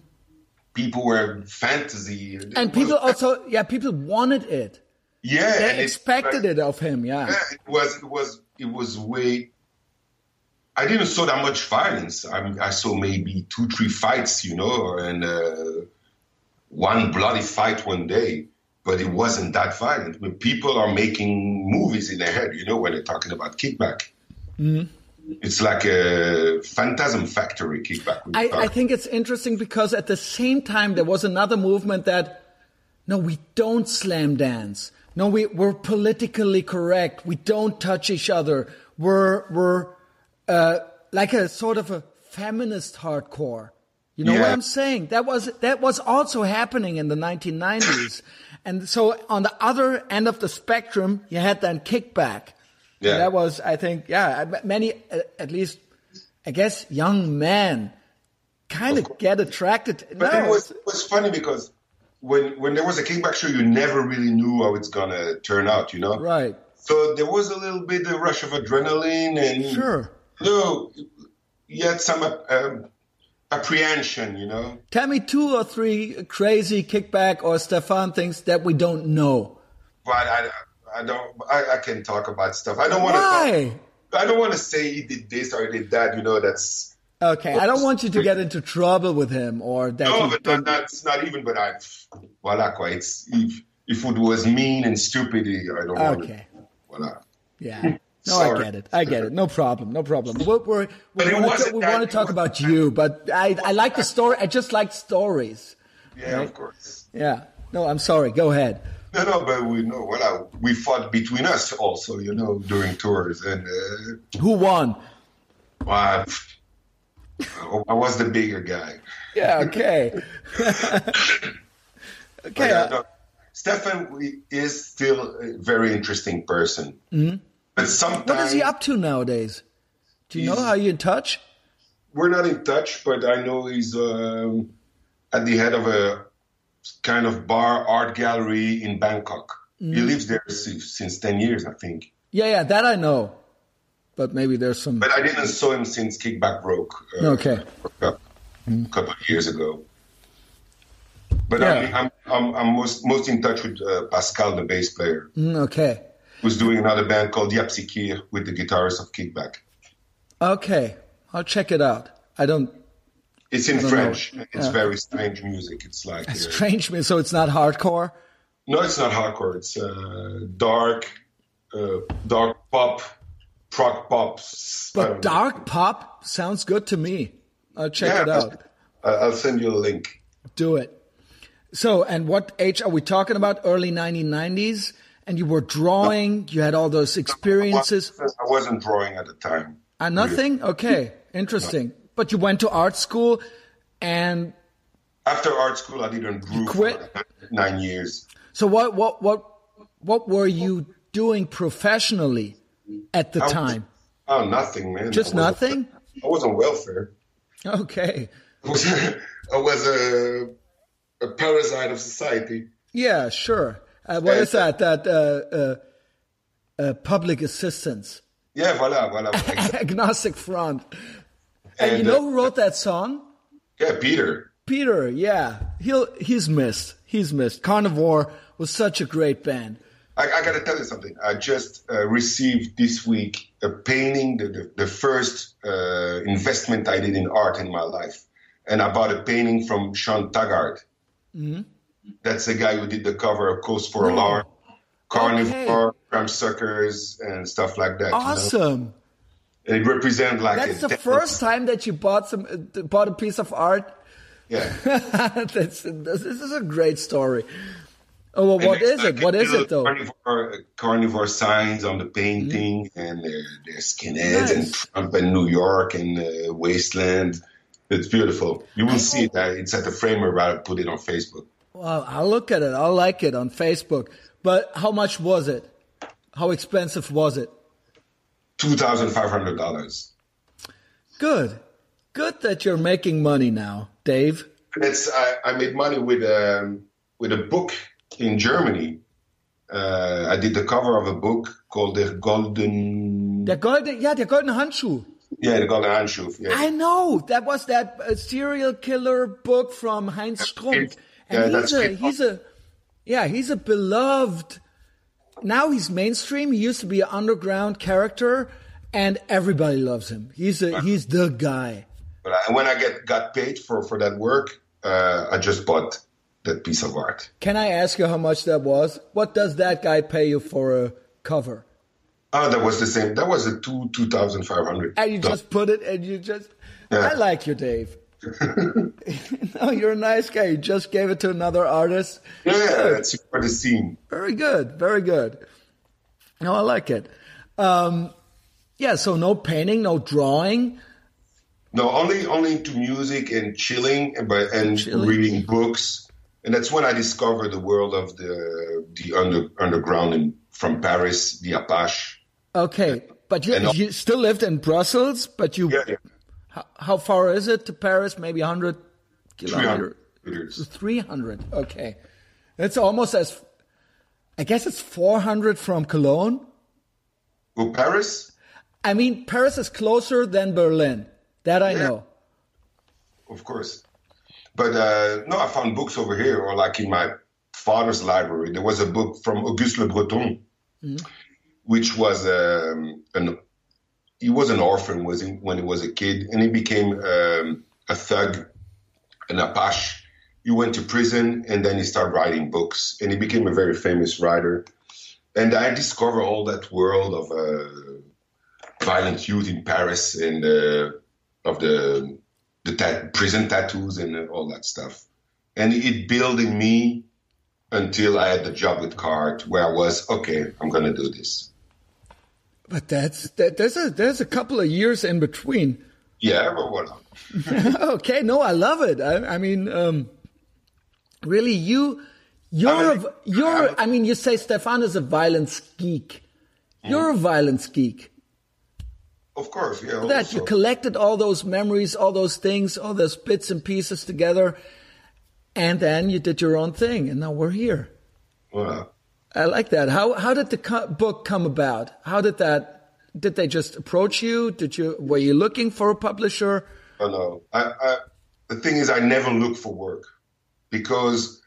People were fantasy,
and people also, yeah, people wanted it.
Yeah,
they expected it, it, of him. Yeah.
yeah, it was, it was, it was way. I didn't saw that much violence. I, I saw maybe two, three fights, you know, and uh, one bloody fight one day but it wasn't that violent. When people are making movies in their head, you know, when they're talking about kickback. Mm-hmm. It's like a phantasm factory kickback.
I, I, think it's interesting because at the same time there was another movement that no, we don't slam dance. No, we, we're politically correct. We don't touch each other. We're we're uh, like a sort of a feminist hardcore. You know yeah. what I'm saying? That was that was also happening in the 1990s. [COUGHS] And so on the other end of the spectrum, you had then kickback. Yeah. And that was, I think, yeah, many, at least, I guess, young men kind of, of get attracted.
But no, it was, it was funny because when, when there was a kickback show, you never really knew how it's going to turn out, you know?
Right.
So there was a little bit of a rush of adrenaline and.
Sure.
You yet some um, apprehension, you know.
Tell me two or three crazy kickback or Stefan things that we don't know.
But I, I don't. I, I can talk about stuff. I don't want
to. Why?
I don't want to say he did this or he did that. You know, that's.
Okay, I don't want you to get into trouble with him or that.
No, but that, that's not even. But I, voila, quite. If if it was mean and stupid, I don't want.
Okay. Voila. Yeah. No, Sorry. I get it. I get it. No problem. No problem. We're, we're, we want to, we want to talk about you, but I, I like the story. I just like stories.
Yeah, right? of course.
Yeah. No, I'm sorry. Go ahead.
No, no, but we know. Well, we fought between us also, you know, during tours. And uh,
who won?
Well, I was the bigger guy.
Yeah. Okay. [LAUGHS] okay.
Uh, Stefan is still a very interesting person. Mm-hmm but sometimes.
What is he up to nowadays? Do you know? Are you in touch?
We're not in touch, but I know he's um, at the head of a kind of bar art gallery in Bangkok. Mm. He lives there since 10 years, I think.
Yeah, yeah, that I know. But maybe there's some.
But I didn't saw him since Kickback broke.
Uh, okay.
A mm. couple of years ago. But yeah. I'm, I'm, I'm, most, most in touch with uh, Pascal, the bass player.
Mm, okay
who's doing another band called Yapsikir with the guitarist of Kickback.
Okay, I'll check it out. I don't.
It's in don't French. Know. It's yeah. very strange music. It's like uh,
strange music. So it's not hardcore.
No, it's not hardcore. It's uh, dark, uh, dark pop, prog pop.
But dark know. pop sounds good to me. I'll check yeah, it out.
I'll send you a link.
Do it. So, and what age are we talking about? Early 1990s? And you were drawing. You had all those experiences.
I wasn't drawing at the time.
Uh, nothing. Okay, interesting. No. But you went to art school, and
after art school, I didn't draw quit nine years.
So what? What? What? What were you doing professionally at the
I
time?
Was, oh, nothing, man.
Just I nothing.
I was on welfare.
Okay. [LAUGHS]
I was, I was a, a parasite of society.
Yeah, sure. Uh, what is that? That uh, uh, uh, public assistance.
Yeah, voilà, voilà. [LAUGHS]
Agnostic front. And, and you know who wrote that song?
Yeah, Peter.
Peter, yeah, he'll he's missed. He's missed. Carnivore was such a great band.
I, I got to tell you something. I just uh, received this week a painting, the, the, the first uh, investment I did in art in my life. And I bought a painting from Sean Taggart. Mm-hmm. That's the guy who did the cover of Cause for Alarm, Carnivore, okay. Suckers, and stuff like that.
Awesome. You know?
It represents like
that's the first time that you bought some uh, bought a piece of art.
Yeah, [LAUGHS]
that's, this is a great story. Oh, well, what is it? What is it though?
Carnivore, carnivore signs on the painting, mm-hmm. and they're, they're skinheads nice. and Trump and New York and uh, Wasteland. It's beautiful. You will see. Uh, it's at the framer. I put it on Facebook.
Well, I'll look at it. I'll like it on Facebook. But how much was it? How expensive was it?
Two thousand five hundred dollars.
Good, good that you're making money now, Dave.
It's I, I made money with um, with a book in Germany. Uh, I did the cover of a book called the Golden.
Der golden, yeah, der goldene Handschuh.
Yeah, the golden handschuh. Yeah.
I know that was that uh, serial killer book from Heinz Strunk, yeah, he's a he's a yeah he's a beloved. Now he's mainstream. He used to be an underground character, and everybody loves him. He's a he's the guy.
But I, when I get got paid for for that work, uh, I just bought that piece of art.
Can I ask you how much that was? What does that guy pay you for a cover?
Oh, that was the same. That was a two two thousand five hundred.
And you just put it, and you just. Yeah. I like you, Dave. [LAUGHS] no, you're a nice guy. You just gave it to another artist.
Yeah, that's for the scene.
Very good, very good. No, I like it. Um, yeah, so no painting, no drawing.
No, only only to music and chilling, and, and chilling. reading books and that's when I discovered the world of the the under, underground in, from Paris, the Apache.
Okay, but you, you still lived in Brussels, but you. Yeah, yeah. How, how, far is it to Paris? Maybe hundred kilometers. 300. 300. Okay, it's almost as. I guess it's four hundred from Cologne.
Well, Paris.
I mean, Paris is closer than Berlin. That I yeah. know.
Of course. But uh, no, I found books over here, or like in my father's library. There was a book from Auguste Le Breton, mm-hmm. which was um, an he was an orphan was when he was a kid, and he became um, a thug, an Apache. He went to prison, and then he started writing books, and he became a very famous writer. And I discovered all that world of uh, violent youth in Paris and uh, of the the ta- prison tattoos and all that stuff. And it built in me until I had the job with Carhartt where I was, okay, I'm going to do this.
But that's that, there's a there's a couple of years in between.
Yeah, but what? [LAUGHS]
okay, no, I love it. I, I mean, um, really, you you're I mean, a, you're. I mean, you say Stefan is a violence geek. You're a violence geek.
Of course, yeah.
That also. you collected all those memories, all those things, all those bits and pieces together, and then you did your own thing, and now we're here.
Wow.
I like that. How how did the co- book come about? How did that? Did they just approach you? Did you were you looking for a publisher?
Oh no. I, I the thing is, I never look for work because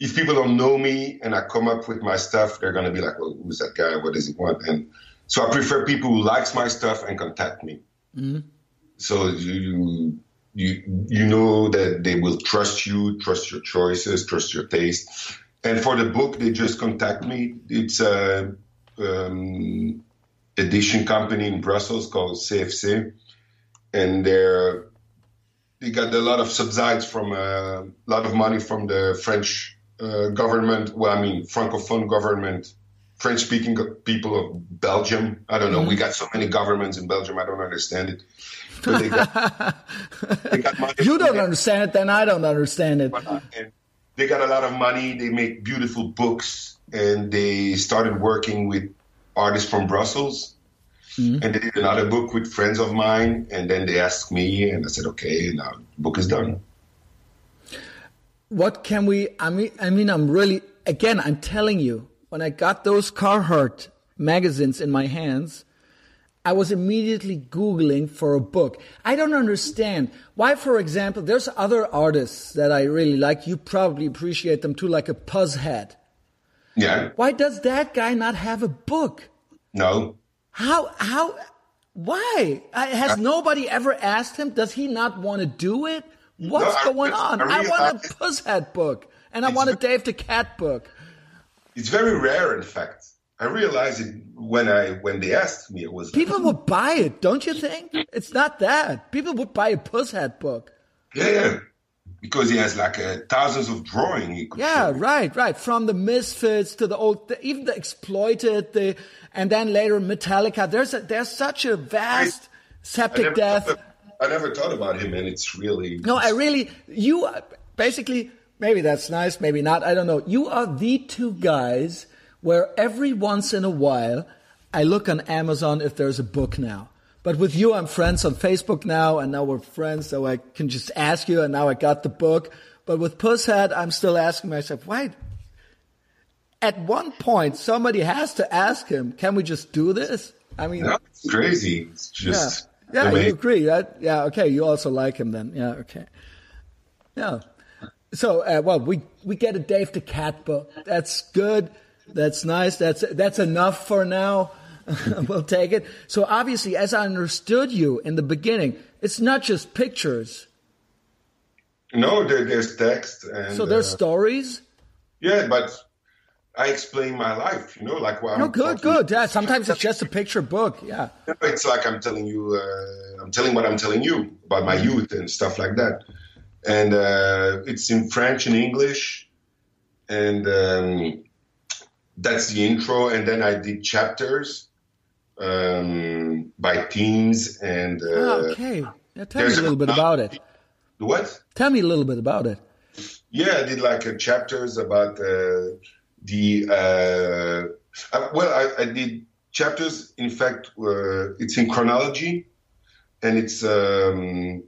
if people don't know me and I come up with my stuff, they're gonna be like, "Well, who's that guy? What does he want?" And so I prefer people who likes my stuff and contact me. Mm-hmm. So you you you know that they will trust you, trust your choices, trust your taste. And for the book, they just contact me. It's a um, edition company in Brussels called CFC, and they're they got a lot of subsidies from uh, a lot of money from the French uh, government. Well, I mean, francophone government French speaking people of Belgium. I don't know. Mm-hmm. We got so many governments in Belgium. I don't understand it. They got, [LAUGHS]
they got you don't understand it, then I don't understand it.
They got a lot of money. They make beautiful books, and they started working with artists from Brussels. Mm-hmm. And they did another book with friends of mine, and then they asked me, and I said, "Okay, now the book is done."
What can we? I mean, I mean, I'm really again. I'm telling you, when I got those Carhartt magazines in my hands, I was immediately Googling for a book. I don't understand why, for example, there's other artists that I really like. You probably appreciate them too, like a Pushead.
Yeah.
Why does that guy not have a book?
No.
How, how, why? Has nobody ever asked him? Does he not want to do it? What's no, going on? I, really, I want a Pushead book and I want a Dave the Cat book.
It's very rare, in fact. I realized it when I when they asked me. It was
people would buy it, don't you think? It's not that people would buy a Pushead book.
Yeah, yeah. because he has like uh, thousands of drawing.
Yeah,
show.
right, right. From the Misfits to the old, the, even the Exploited, the and then later Metallica. There's a, there's such a vast
I
septic
never,
death.
I never thought about him, and it's really
No, I really, you basically, maybe that's nice, maybe not. I don't know. You are the two guys where every once in a while I look on Amazon if there's a book now. But with you, I'm friends on Facebook now, and now we're friends, so I can just ask you, and now I got the book. But with Pushead, I'm still asking myself, why? At one point, somebody has to ask him, can we just do this? I mean,
it's crazy. It's just
yeah, yeah, you agree, right? Yeah, okay. You also like him then. Yeah, okay. Yeah. So, uh, well, we we get a Dave the Cat book. That's good. That's nice. That's that's enough for now. [LAUGHS] we'll take it. So, obviously, as I understood you in the beginning, it's not just pictures.
No, there, there's text and
So there's
uh,
stories.
yeah, but I explain my life. You know, like what
No,
I'm
good, good. Yeah, sometimes it's just a picture book. Yeah.
It's like I'm telling you, uh, I'm telling what I'm telling you about my youth and stuff like that. And uh, it's in French and English, and um, that's the intro. And then I did chapters um, by teams and uh,
Ah, okay. Yeah, tell me a little bit about it.
what?
Tell me a little bit about it.
Yeah, I did like uh, chapters about uh, the. Uh, uh, well, I, I did chapters. In fact, uh, it's in chronology, and it's. Um,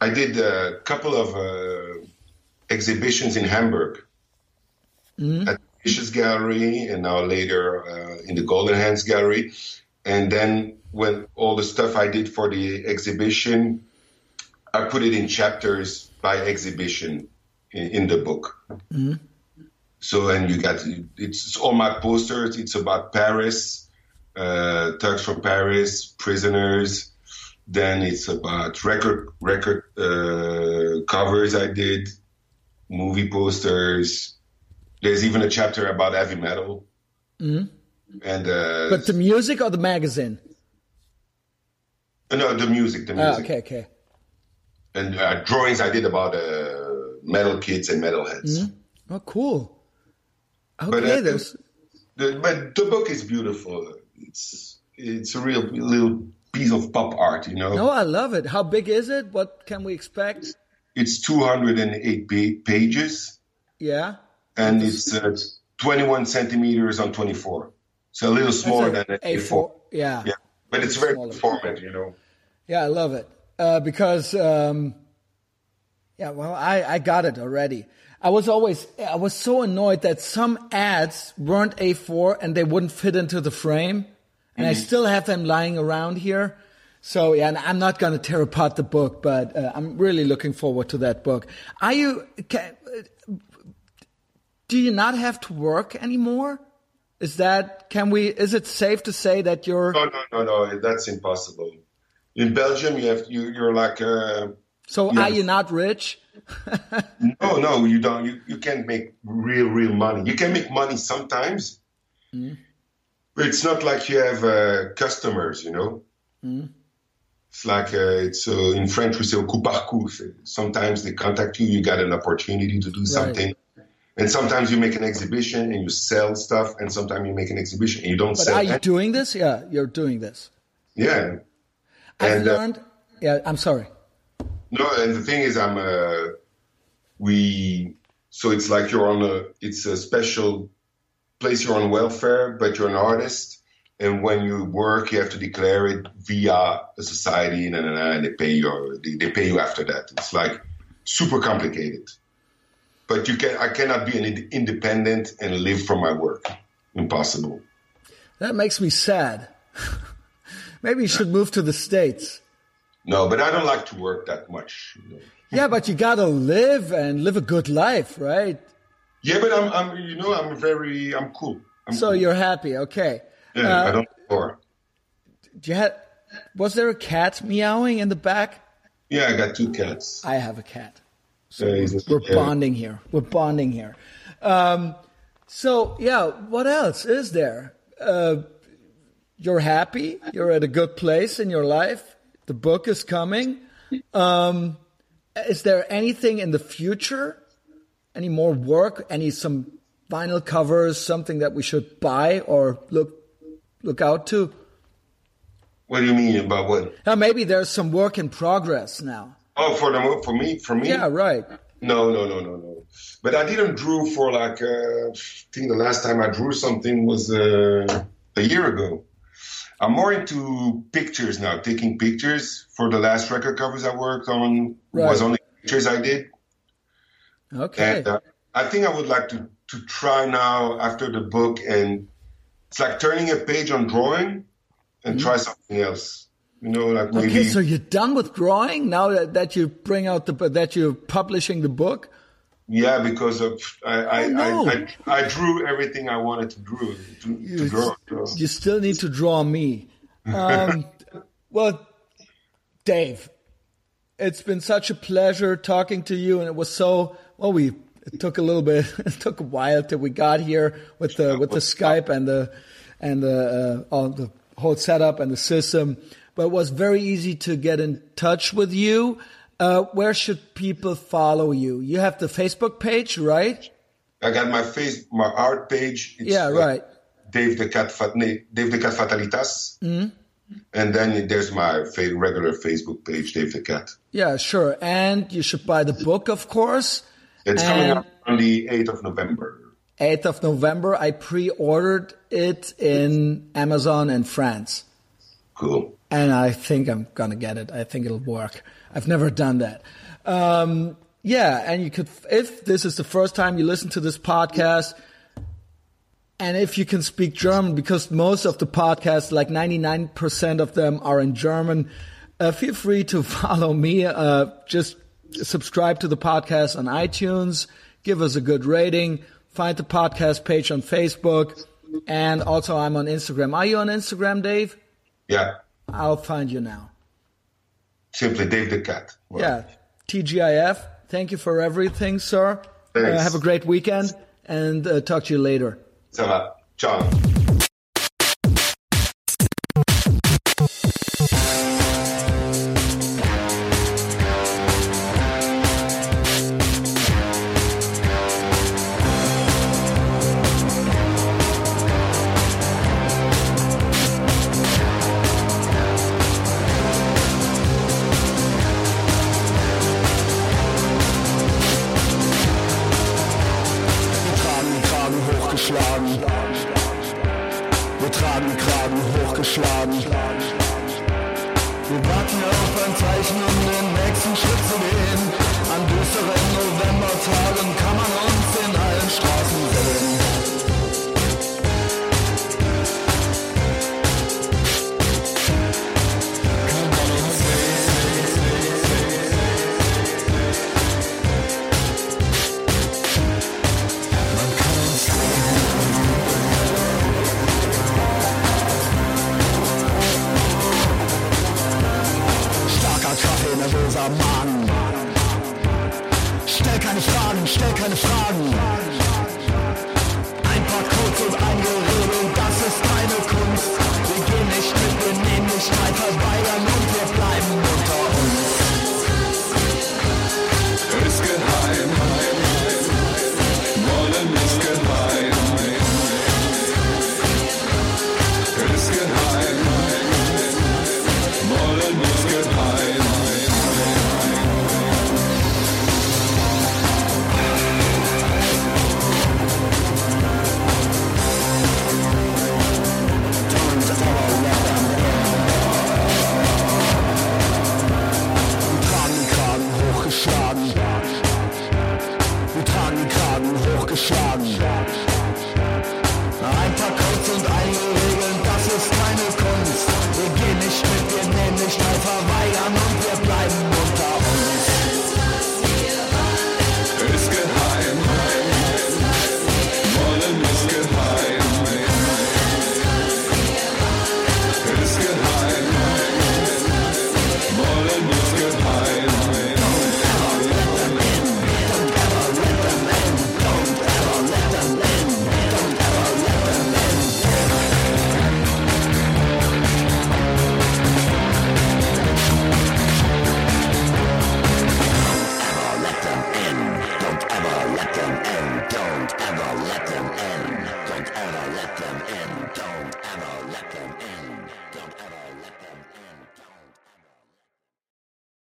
I did a couple of uh, exhibitions in Hamburg at Vicious Gallery, and now later uh, in the Golden Hands Gallery, and then when all the stuff I did for the exhibition, I put it in chapters by exhibition in, in the book. So, and you got it's all my posters. It's about Paris, uh, Turks from Paris, prisoners. Then it's about record record uh, covers I did, movie posters. There's even a chapter about heavy metal. And uh,
But the music or the magazine?
no, the music, the
Ah,
music,
okay, okay.
and uh, drawings I did about uh, metal kids and metalheads.
Oh, cool. Okay,
But, uh,
there's
The, but the book is beautiful. It's it's a real little piece of pop art, you know.
no, I love it. How big is it? What can we expect?
It's 208 pages,
Yeah,
and it's uh, 21 centimeters on 24. So a little smaller than
a
an
A4.
A4.
Yeah.
Yeah, but it's very
smaller.
format, you know.
Yeah, I love it uh, because um, yeah, well, I I got it already. I was always I was so annoyed that some ads weren't A4 and they wouldn't fit into the frame, and I still have them lying around here. So yeah, and I'm not going to tear apart the book, but uh, I'm really looking forward to that book. Are you? Can, do you not have to work anymore? Is that can we? Is it safe to say that you're?
No, no, no, no. That's impossible. In Belgium, you have you, you're like uh,
So
Yeah.
are you not rich? [LAUGHS]
no, no. You don't. You, you can't make real, real money. You can make money sometimes, but it's not like you have uh, customers. You know. It's like uh, it's uh, in French we say coup par coup. Sometimes they contact you, you got an opportunity to do something, and sometimes you make an exhibition and you sell stuff, and sometimes you make an exhibition and you don't
But
sell.
are you
any-
doing this? Yeah, you're doing this.
yeah,
I've
And, uh,
learned. Yeah, I'm sorry.
No, and the thing is, I'm uh, we. So it's like you're on a. It's a special place. You're on welfare, but you're an artist, and when you work, you have to declare it via a society, and, and, and they pay you. They, they pay you after that. It's like super complicated. But you can. I cannot be an independent and live from my work. Impossible.
That makes me sad. [LAUGHS] Maybe you should move to the states.
No, but I don't like to work that much. you know.
Yeah, but you gotta live and live a good life, right?
Yeah, but I'm. I'm. You know, I'm very. I'm cool. I'm
So
cool.
you're happy, okay?
Yeah,
Uh,
I don't or
Do you have, was there a cat meowing in the back?
Yeah, I got two cats.
I have a cat.
So
We're
yeah.
bonding here. We're bonding here. Um, so yeah, what else is there? Uh, you're happy. You're at a good place in your life. The book is coming. Um, is there anything in the future? Any more work? Any some vinyl covers? Something that we should buy or look look out to?
What do you mean about what?
Now, maybe there's some work in progress now.
Oh, for the for me, for me.
Yeah, right.
No, no, no, no, no. But I didn't draw for like uh, I think the last time I drew something was uh, a year ago. I'm more into pictures now, taking pictures. For the last record covers I worked on
Right.
was only pictures I did,
Okay.
and uh, I think I would like to to try now after the book, and it's like turning a page on drawing and try something else. You know, like maybe.
Okay, so you're done with drawing now that, that you bring out the that you're publishing the book.
yeah, because of I I,
Oh, no.
I, I I drew everything I wanted to draw to, to draw. so.
You still need to draw me. [LAUGHS] Um, well, Dave, it's been such a pleasure talking to you, and it was so well. We it took a little bit, [LAUGHS] it took a while till we got here with the with the [LAUGHS] Skype and the and the uh, all the whole setup and the system, but it was very easy to get in touch with you. Uh, where should people follow you? You have the Facebook page, right?
I got my face, my art page. It's,
Yeah,
uh,
right.
Dave the Cat, Dave the Cat Fatalitas.
Mm-hmm.
And then there's my fa- regular Facebook page, Dave the Cat.
Yeah, sure. And you should buy the book, of course.
It's coming
And-
out on the 8th of November.
8th of November. I pre-ordered it in Amazon in France.
Cool.
And I think I'm gonna get it. I think it'll work. I've never done that. Um, yeah, and you could, if this is the first time you listen to this podcast, and if you can speak German, because most of the podcasts, like 99% of them are in German, uh, feel free to [LAUGHS] follow me. Uh, just subscribe to the podcast on iTunes, give us a good rating, find the podcast page on Facebook, and also I'm on Instagram. Are you on Instagram, Dave?
Yeah.
I'll find you now.
Simply Dave the Cat.
Yeah, TGIF. Thank you for everything, sir. Uh, have a great weekend and uh, talk to you later.
Ça va. Ciao.